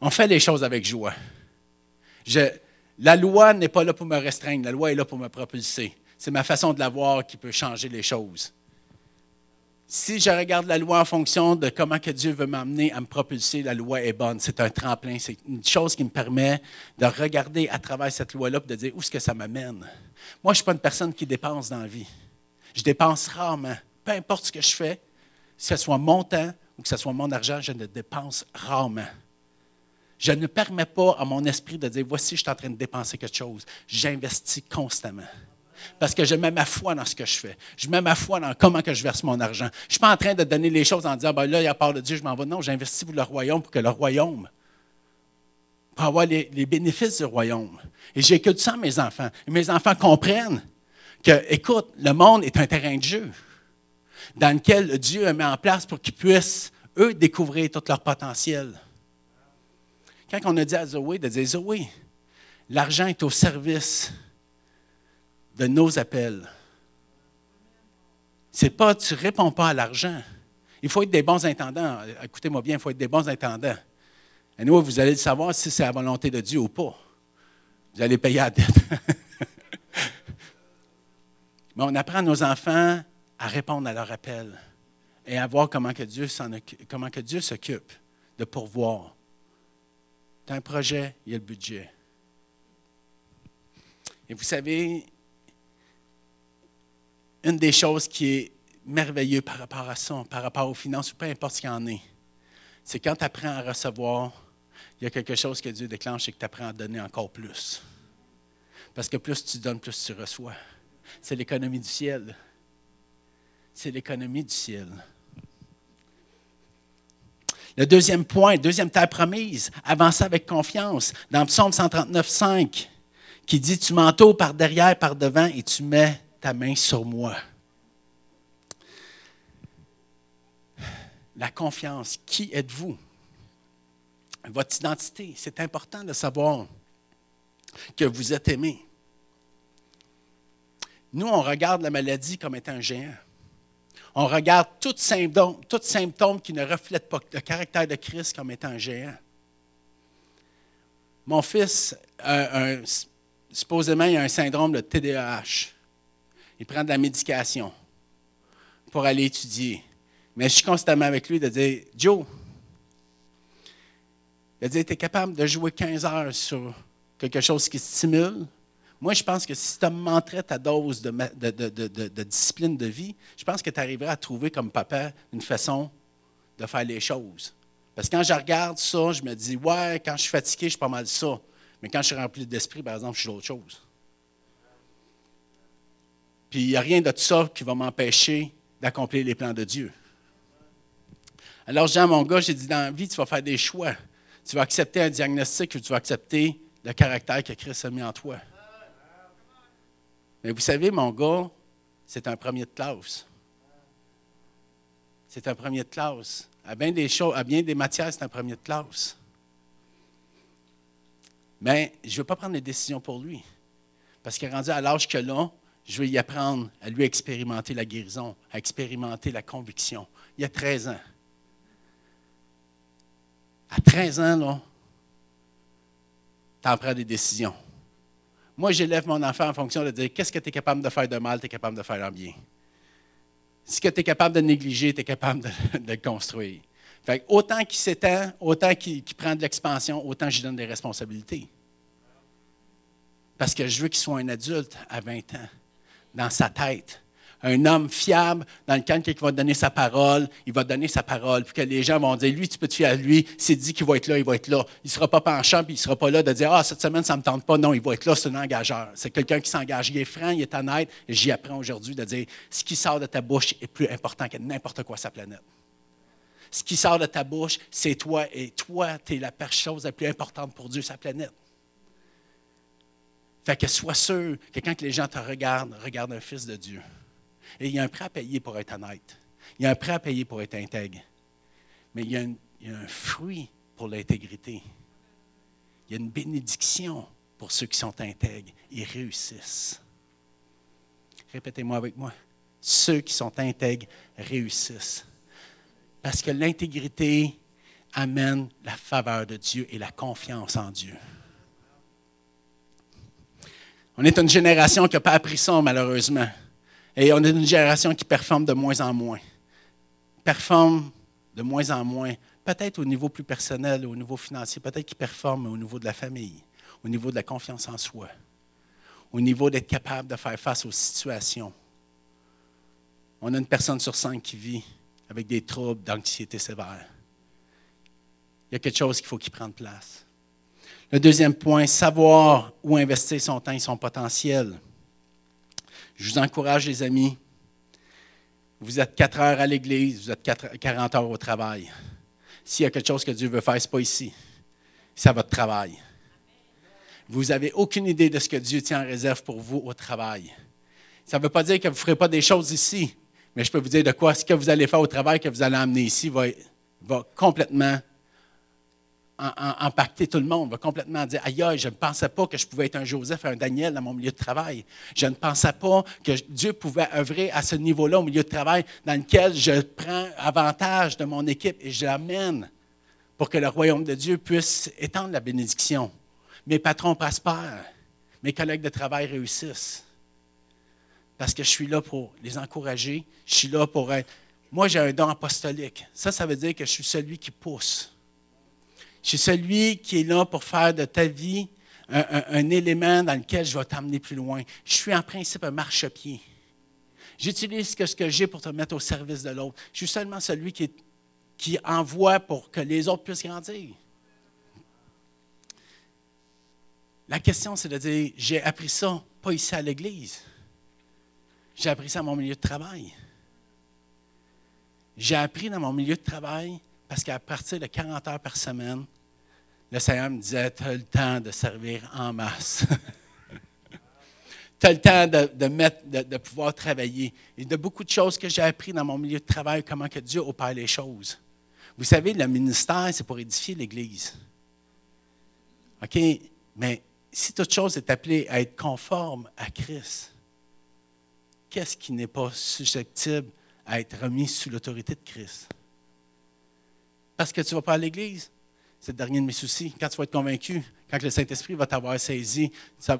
On fait les choses avec joie. la loi n'est pas là pour me restreindre, la loi est là pour me propulser. C'est ma façon de la voir qui peut changer les choses. Si je regarde la loi en fonction de comment que Dieu veut m'amener à me propulser, la loi est bonne. C'est un tremplin. C'est une chose qui me permet de regarder à travers cette loi-là et de dire où est-ce que ça m'amène? Moi, je ne suis pas une personne qui dépense dans la vie. Je dépense rarement. Peu importe ce que je fais, que ce soit mon temps ou que ce soit mon argent, je ne dépense rarement. Je ne permets pas à mon esprit de dire, voici, je suis en train de dépenser quelque chose. J'investis constamment. Parce que je mets ma foi dans ce que je fais. Je mets ma foi dans comment que je verse mon argent. Je ne suis pas en train de donner les choses en disant, ben là, il y a part de Dieu, je m'en vais. Non, j'investis pour le royaume, pour que le royaume, pour avoir les, bénéfices du royaume. Et j'écoute ça à mes enfants. Et mes enfants comprennent que, écoute, le monde est un terrain de jeu dans lequel Dieu mis en place pour qu'ils puissent, eux, découvrir tout leur potentiel. Quand on a dit à Zoé de dire Zoé, l'argent est au service de nos appels. C'est pas, tu réponds pas à l'argent. Il faut être des bons intendants. Écoutez-moi bien, il faut être des bons intendants. Et nous, vous allez le savoir si c'est la volonté de Dieu ou pas. Vous allez payer la dette. [laughs] Mais on apprend à nos enfants à répondre à leur appel et à voir comment que Dieu, Dieu s'occupe de pourvoir. Tu as un projet, il y a le budget. Et vous savez, une des choses qui est merveilleuse par rapport à ça, par rapport aux finances, ou peu importe ce qu'il y en est, c'est quand tu apprends à recevoir, il y a quelque chose que Dieu déclenche et que tu apprends à donner encore plus. Parce que plus tu donnes, plus tu reçois. C'est l'économie du ciel. C'est l'économie du ciel. Le deuxième point, deuxième terre promise, avancer avec confiance. Dans Psaume 139, 5, qui dit Tu m'entoures par derrière, par devant, et tu mets ta main sur moi. La confiance, qui êtes-vous? Votre identité, c'est important de savoir que vous êtes aimé. Nous, on regarde la maladie comme étant un géant on regarde tout symptôme, qui ne reflète pas le caractère de Christ comme étant un géant. Mon fils, supposément, il a un syndrome de TDAH. Il prend de la médication pour aller étudier. Mais je suis constamment avec lui de dire Joe, a dit Tu es capable de jouer 15 heures sur quelque chose qui stimule, moi, je pense que si tu montrais ta dose de, de, discipline de vie, je pense que tu arriverais à trouver comme papa une façon de faire les choses. Parce que quand je regarde ça, je me dis, ouais, quand je suis fatigué, je suis pas mal ça. Mais quand je suis rempli d'esprit, par exemple, je suis d'autre chose. Puis il n'y a rien de ça qui va m'empêcher d'accomplir les plans de Dieu. Alors, Jean, mon gars, j'ai dit, dans la vie, tu vas faire des choix. Tu vas accepter un diagnostic ou tu vas accepter le caractère que Christ a mis en toi. Mais vous savez, mon gars, c'est un premier de classe. C'est un premier de classe. À bien des choses, à bien des matières, c'est un premier de classe. Mais je ne veux pas prendre des décisions pour lui. Parce qu'il est rendu à l'âge que là, je vais y apprendre à lui expérimenter la guérison, à expérimenter la conviction. Il y a 13 ans. À 13 ans, là, tu en prends des décisions. Moi, j'élève mon enfant en fonction de dire qu'est-ce que tu es capable de faire de mal, tu es capable de faire en bien. Ce que tu es capable de négliger, tu es capable de, [laughs] construire. Autant qu'il s'étend, autant qu'il prend de l'expansion, autant je donne des responsabilités. Parce que je veux qu'il soit un adulte à 20 ans, dans sa tête, un homme fiable dans lequel quelqu'un va donner sa parole, il va donner sa parole, puis que les gens vont dire, lui, tu peux te fier à lui, c'est dit qu'il va être là, il va être là. Il ne sera pas penchant, puis il ne sera pas là de dire, ah, cette semaine, ça ne me tente pas. Non, il va être là, c'est un engageur. C'est quelqu'un qui s'engage. Il est franc, il est honnête, j'y apprends aujourd'hui de dire, ce qui sort de ta bouche est plus important que n'importe quoi sur sa planète. Ce qui sort de ta bouche, c'est toi, et toi, tu es la chose la plus importante pour Dieu, sa planète. Fait que sois sûr que quand les gens te regardent, regarde un fils de Dieu. Et il y a un prêt à payer pour être honnête. Il y a un prêt à payer pour être intègre. Mais il y a, un fruit pour l'intégrité. Il y a une bénédiction pour ceux qui sont intègres. Ils réussissent. Répétez-moi avec moi. Ceux qui sont intègres réussissent. Parce que l'intégrité amène la faveur de Dieu et la confiance en Dieu. On est une génération qui n'a pas appris ça, malheureusement. Et on est une génération qui performe de moins en moins. Performe de moins en moins, peut-être au niveau plus personnel, au niveau financier, peut-être qui performe au niveau de la famille, au niveau de la confiance en soi, au niveau d'être capable de faire face aux situations. On a une personne sur cinq qui vit avec des troubles d'anxiété sévère. Il y a quelque chose qu'il faut qu'il prenne place. Le deuxième point, savoir où investir son temps et son potentiel. Je vous encourage, les amis. Vous êtes quatre heures à l'église, vous êtes 40 heures au travail. S'il y a quelque chose que Dieu veut faire, ce n'est pas ici. C'est à votre travail. Vous n'avez aucune idée de ce que Dieu tient en réserve pour vous au travail. Ça ne veut pas dire que vous ne ferez pas des choses ici, mais je peux vous dire de quoi ce que vous allez faire au travail que vous allez amener ici va, va complètement impacter tout le monde, va complètement dire Aïe, je ne pensais pas que je pouvais être un Joseph un Daniel dans mon milieu de travail. Je ne pensais pas que Dieu pouvait œuvrer à ce niveau-là au milieu de travail dans lequel je prends avantage de mon équipe et je l'amène pour que le royaume de Dieu puisse étendre la bénédiction. Mes patrons prospèrent, mes collègues de travail réussissent. Parce que je suis là pour les encourager, je suis là pour être. Moi, j'ai un don apostolique. Ça, ça veut dire que je suis celui qui pousse je suis celui qui est là pour faire de ta vie un, élément dans lequel je vais t'amener plus loin. Je suis en principe un marchepied. J'utilise ce que j'ai pour te mettre au service de l'autre. Je suis seulement celui qui, qui envoie pour que les autres puissent grandir. La question, c'est de dire, j'ai appris ça, pas ici à l'Église. J'ai appris ça dans mon milieu de travail. J'ai appris dans mon milieu de travail parce qu'à partir de 40 heures par semaine, le Seigneur me disait, tu as le temps de servir en masse. [laughs] tu as le temps de, pouvoir travailler. Et de beaucoup de choses que j'ai appris dans mon milieu de travail, comment que Dieu opère les choses. Vous savez, le ministère, c'est pour édifier l'Église. OK? Mais si toute chose est appelée à être conforme à Christ, qu'est-ce qui n'est pas susceptible à être remis sous l'autorité de Christ? Parce que tu ne vas pas à l'Église. C'est le dernier de mes soucis. Quand tu vas être convaincu, quand le Saint-Esprit va t'avoir saisi, tu, vas,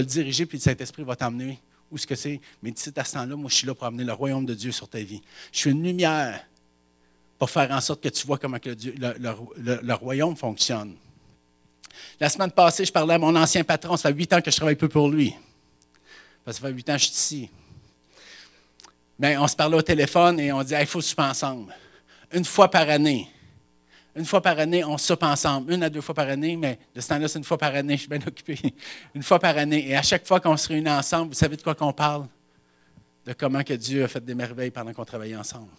le diriger, puis le Saint-Esprit va t'emmener où ce que c'est. Mais d'ici à ce temps-là, moi, je suis là pour amener le royaume de Dieu sur ta vie. Je suis une lumière pour faire en sorte que tu vois comment le, royaume fonctionne. La semaine passée, je parlais à mon ancien patron. Ça fait huit ans que je travaille peu pour lui. ça fait huit ans que je suis ici. Mais on se parlait au téléphone et on dit il faut souper ensemble une fois par année. Une fois par année, on soupe ensemble. Une à deux fois par année, mais de ce temps-là, c'est une fois par année. Je suis bien occupé. [laughs] Une fois par année. Et à chaque fois qu'on se réunit ensemble, vous savez de quoi qu'on parle? De comment que Dieu a fait des merveilles pendant qu'on travaillait ensemble.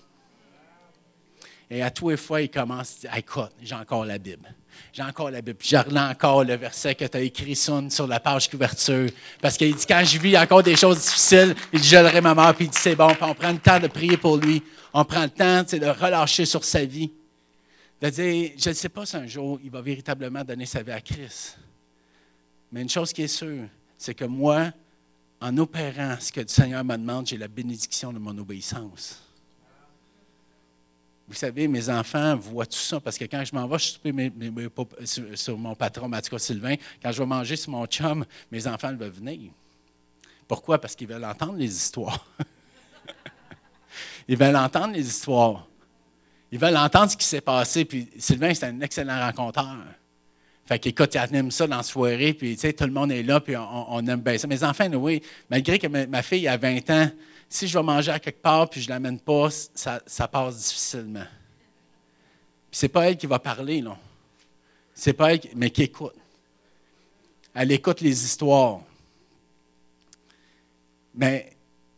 Et à tous les fois, il commence à dire Écoute, j'ai encore la Bible. J'ai encore la Bible. Puis je relis encore le verset que tu as écrit sur la page couverture. Parce qu'il dit Quand je vis encore des choses difficiles, il dit Je l'aurai ma mort. Puis il dit C'est bon. Puis on prend le temps de prier pour lui on prend le temps de relâcher sur sa vie, de je ne sais pas si un jour il va véritablement donner sa vie à Christ. Mais une chose qui est sûre, c'est que moi, en opérant ce que le Seigneur me demande, j'ai la bénédiction de mon obéissance. Vous savez, mes enfants voient tout ça parce que quand je m'en vais, je suis sur, mon patron, Mathieu Sylvain, quand je vais manger sur mon chum, mes enfants veulent venir. Pourquoi? Parce qu'ils veulent entendre les histoires. [laughs] Ils veulent entendre les histoires. Ils veulent entendre ce qui s'est passé. Puis Sylvain, c'est un excellent rencontreur. Fait qu'écoute, il anime ça dans la soirée, puis tu sais, tout le monde est là, puis on, aime bien ça. Mes enfants, oui, malgré que ma, fille a 20 ans, si je vais manger à quelque part puis je ne l'amène pas, ça, passe difficilement. Ce n'est pas elle qui va parler, non. C'est pas elle, mais qui écoute. Elle écoute les histoires. Mais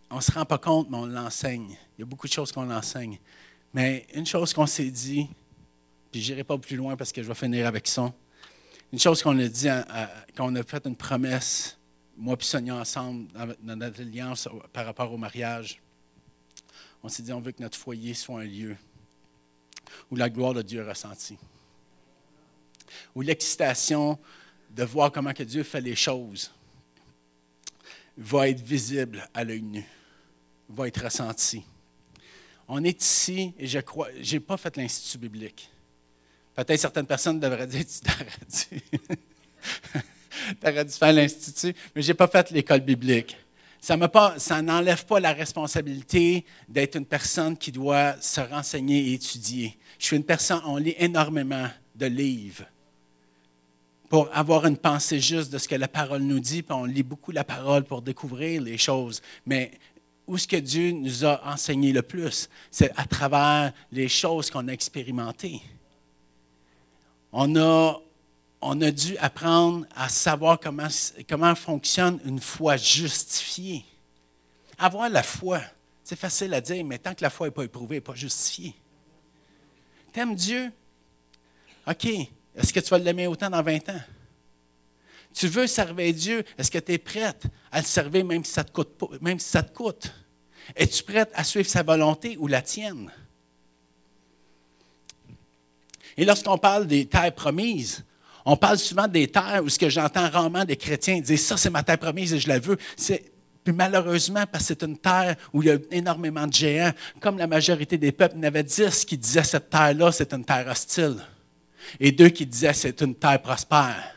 on ne se rend pas compte, mais on l'enseigne. Il y a beaucoup de choses qu'on enseigne. Mais une chose qu'on s'est dit, puis je n'irai pas plus loin parce que je vais finir avec ça. Une chose qu'on a dit quand on a fait une promesse, moi et Sonia ensemble, dans notre alliance par rapport au mariage, on s'est dit on veut que notre foyer soit un lieu où la gloire de Dieu est ressentie. Où l'excitation de voir comment que Dieu fait les choses va être visible à l'œil nu, va être ressentie. On est ici, et je crois, je n'ai pas fait l'Institut biblique. Peut-être certaines personnes devraient dire, tu [laughs] [laughs] t'aurais dû, faire l'Institut, mais je n'ai pas fait l'école biblique. Ça, n'enlève pas la responsabilité d'être une personne qui doit se renseigner et étudier. Je suis une personne, on lit énormément de livres pour avoir une pensée juste de ce que la parole nous dit, puis on lit beaucoup la parole pour découvrir les choses. Mais où ce que Dieu nous a enseigné le plus, c'est à travers les choses qu'on a expérimentées. On a, on a dû apprendre à savoir comment, fonctionne une foi justifiée. Avoir la foi, c'est facile à dire, mais tant que la foi n'est pas éprouvée, n'est pas justifiée. T'aimes Dieu? OK, est-ce que tu vas l'aimer autant dans 20 ans? Tu veux servir Dieu, est-ce que tu es prête à le servir même si ça te coûte? Même si ça te coûte? Es-tu prête à suivre sa volonté ou la tienne? Et lorsqu'on parle des terres promises, on parle souvent des terres où ce que j'entends rarement des chrétiens dire ça c'est ma terre promise et je la veux. Puis malheureusement, parce que c'est une terre où il y a énormément de géants, comme la majorité des peuples, il y en avait dix qui disaient cette terre-là, c'est une terre hostile et deux qui disaient c'est une terre prospère.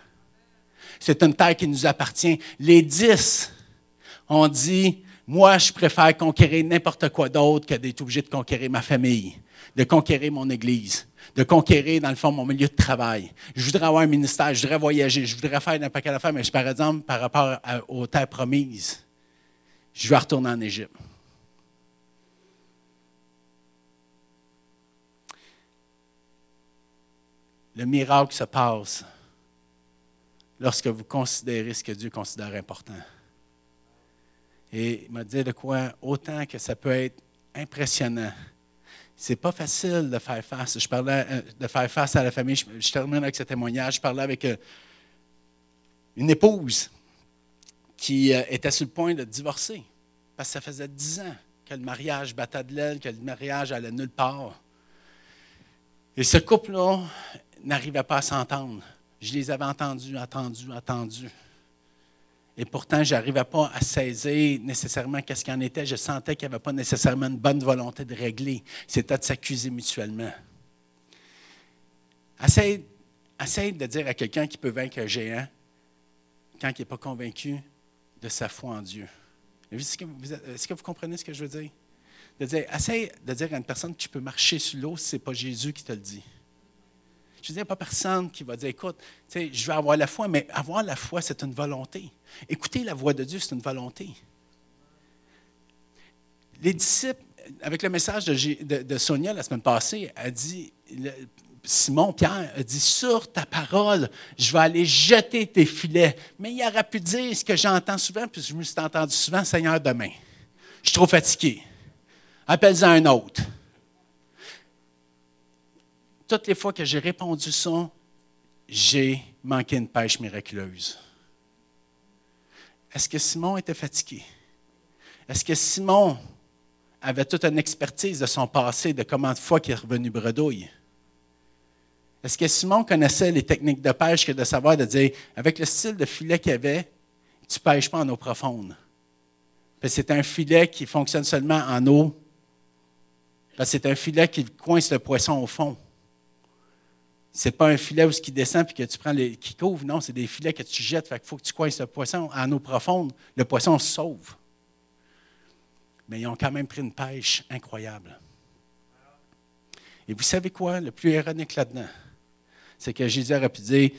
C'est une terre qui nous appartient. Les dix ont dit moi, je préfère conquérir n'importe quoi d'autre que d'être obligé de conquérir ma famille, de conquérir mon église, de conquérir, dans le fond, mon milieu de travail. Je voudrais avoir un ministère, je voudrais voyager, je voudrais faire n'importe quelle affaire, mais par exemple, par rapport aux terres promises, je vais retourner en Égypte. Le miracle se passe lorsque vous considérez ce que Dieu considère important. Et il m'a dit de quoi, autant que ça peut être impressionnant, c'est pas facile de faire face. Je parlais euh, de faire face à la famille. Je, termine avec ce témoignage. Je parlais avec euh, une épouse qui euh, était sur le point de divorcer parce que ça faisait dix ans que le mariage battait de l'aile, que le mariage allait nulle part. Et ce couple-là n'arrivaient pas à s'entendre. Je les avais entendus, entendus, entendus. Et pourtant, je n'arrivais pas à saisir nécessairement qu'est-ce qu'il en était. Je sentais qu'il n'y avait pas nécessairement une bonne volonté de régler. C'était de s'accuser mutuellement. Essaye, de dire à quelqu'un qui peut vaincre un géant quand il n'est pas convaincu de sa foi en Dieu. Est-ce que, vous, comprenez ce que je veux dire? De dire, essaye de dire à une personne que tu peux marcher sur l'eau si ce n'est pas Jésus qui te le dit. Je ne dis pas personne qui va dire, écoute, je vais avoir la foi, mais avoir la foi, c'est une volonté. Écouter la voix de Dieu, c'est une volonté. Les disciples, avec le message de, Sonia la semaine passée, a dit, Simon Pierre a dit Sur ta parole, je vais aller jeter tes filets. Mais il aurait pu dire ce que j'entends souvent, puis je me suis entendu souvent Seigneur, demain. Je suis trop fatigué. Appelle-en un autre toutes les fois que j'ai répondu ça, j'ai manqué une pêche miraculeuse. Est-ce que Simon était fatigué? Est-ce que Simon avait toute une expertise de son passé, de comment de fois qu'il est revenu bredouille? Est-ce que Simon connaissait les techniques de pêche que de savoir de dire, avec le style de filet qu'il avait, tu ne pêches pas en eau profonde? C'est un filet qui fonctionne seulement en eau. C'est un filet qui coince le poisson au fond. Ce n'est pas un filet où ce qui descend puis que tu prends les qui couvre. Non, c'est des filets que tu jettes. Fait faut que tu coinces le poisson en eau profonde. Le poisson se sauve. Mais ils ont quand même pris une pêche incroyable. Et vous savez quoi? Le plus ironique là-dedans, c'est que Jésus aurait pu dire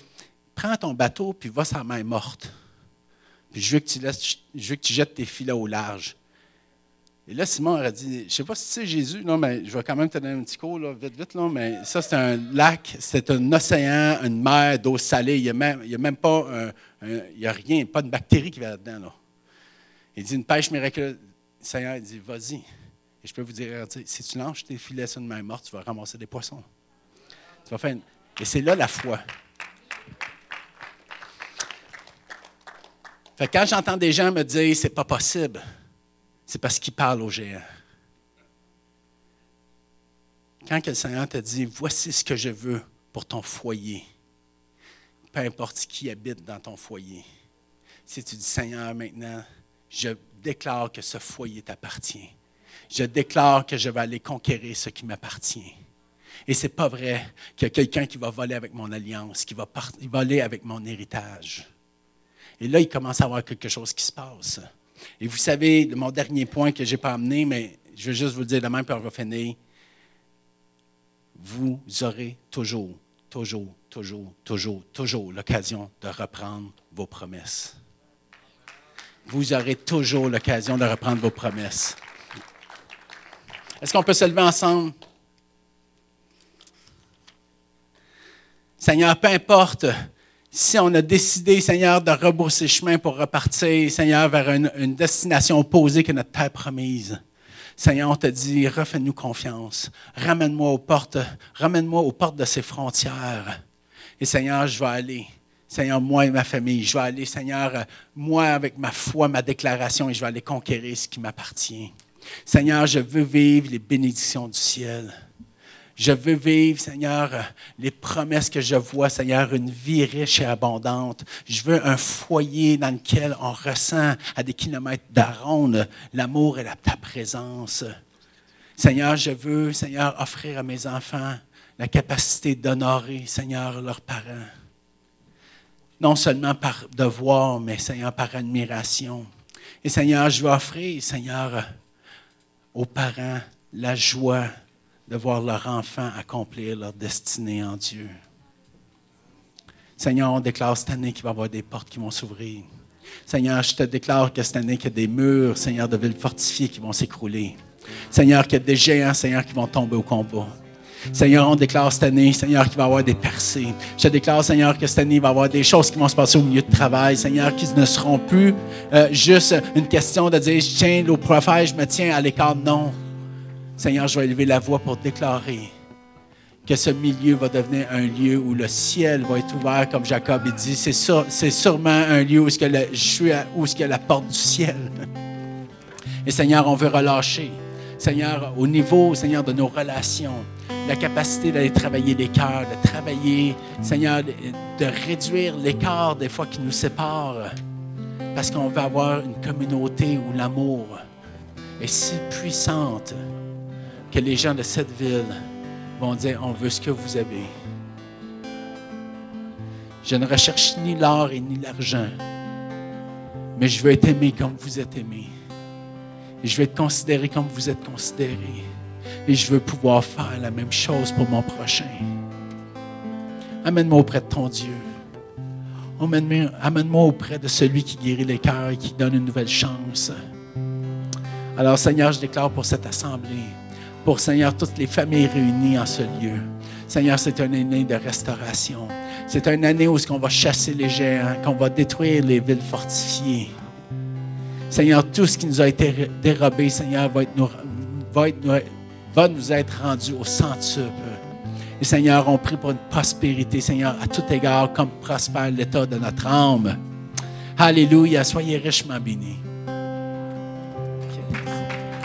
Prends ton bateau puis va sa main morte. Puis je veux je veux que tu jettes tes filets au large. Et là, Simon aurait dit, je ne sais pas si c'est Jésus, non, mais je vais quand même te donner un petit cours, là, vite, vite, là, mais ça, c'est un lac, c'est un océan, une mer d'eau salée. Il n'y a, a même pas, un, il y a rien, pas de bactérie qui va là-dedans. Là. Il dit, une pêche miraculeuse. Le Seigneur il dit, vas-y. Et je peux vous dire, si tu lances tes filets sur une main morte, tu vas ramasser des poissons. Tu vas faire Et c'est là la foi. Fait quand j'entends des gens me dire, c'est pas possible, c'est parce qu'ils parlent aux géants. Quand le Seigneur te dit, voici ce que je veux pour ton foyer, peu importe qui habite dans ton foyer, si tu dis, Seigneur, maintenant, je déclare que ce foyer t'appartient. Je déclare que je vais aller conquérir ce qui m'appartient. Et ce n'est pas vrai qu'il y a quelqu'un qui va voler avec mon alliance, qui va voler avec mon héritage. Et là, il commence à avoir quelque chose qui se passe. Et vous savez, mon dernier point que je n'ai pas amené, mais je vais juste vous le dire demain, puis on va finir. Vous aurez toujours, toujours, toujours, toujours, toujours l'occasion de reprendre vos promesses. Vous aurez toujours l'occasion de reprendre vos promesses. Est-ce qu'on peut se lever ensemble? Seigneur, peu importe si on a décidé, Seigneur, de rebrousser chemin pour repartir, Seigneur, vers une, destination opposée que notre terre promise. Seigneur, on te dit, refais-nous confiance. Ramène-moi aux portes, ramène-moi aux portes de ces frontières. Et Seigneur, je vais aller. Seigneur, moi et ma famille, je vais aller, Seigneur, moi avec ma foi, ma déclaration, et je vais aller conquérir ce qui m'appartient. Seigneur, je veux vivre les bénédictions du ciel. Je veux vivre, Seigneur, les promesses que je vois, Seigneur, une vie riche et abondante. Je veux un foyer dans lequel on ressent à des kilomètres d'aronde l'amour et ta présence. Seigneur, je veux, Seigneur, offrir à mes enfants la capacité d'honorer, Seigneur, leurs parents. Non seulement par devoir, mais, Seigneur, par admiration. Et, Seigneur, je veux offrir, Seigneur, aux parents la joie de voir leur enfant accomplir leur destinée en Dieu. Seigneur, on déclare cette année qu'il va y avoir des portes qui vont s'ouvrir. Seigneur, je te déclare que cette année, qu'il y a des murs, Seigneur, de villes fortifiées qui vont s'écrouler. Seigneur, qu'il y a des géants, Seigneur, qui vont tomber au combat. Seigneur, on déclare cette année, Seigneur, qu'il va y avoir des percées. Je te déclare, Seigneur, que cette année, il va y avoir des choses qui vont se passer au milieu de travail. Seigneur, qui ne seront plus euh, juste une question de dire, je tiens au prophète, je me tiens à l'écart. Non. Seigneur, je vais élever la voix pour déclarer que ce milieu va devenir un lieu où le ciel va être ouvert, comme Jacob dit. C'est, sûrement un lieu où, ce que je y a la porte du ciel. Et Seigneur, on veut relâcher. Seigneur, au niveau, Seigneur, de nos relations, la capacité d'aller travailler les cœurs, de travailler, Seigneur, de réduire l'écart des fois qui nous sépare, parce qu'on veut avoir une communauté où l'amour est si puissante que les gens de cette ville vont dire, on veut ce que vous avez. Je ne recherche ni l'or et ni l'argent, mais je veux être aimé comme vous êtes aimé. Je veux être considéré comme vous êtes considéré. Et je veux pouvoir faire la même chose pour mon prochain. Amène-moi auprès de ton Dieu. Amène-moi auprès de celui qui guérit les cœurs et qui donne une nouvelle chance. Alors Seigneur, je déclare pour cette assemblée pour, Seigneur, toutes les familles réunies en ce lieu. Seigneur, c'est une année de restauration. C'est une année où on va chasser les géants, qu'on va détruire les villes fortifiées. Seigneur, tout ce qui nous a été dérobé, Seigneur, va, être nous, va, être, va nous être rendu au centuple. Et Seigneur, on prie pour une prospérité, Seigneur, à tout égard, comme prospère l'état de notre âme. Alléluia, soyez richement bénis.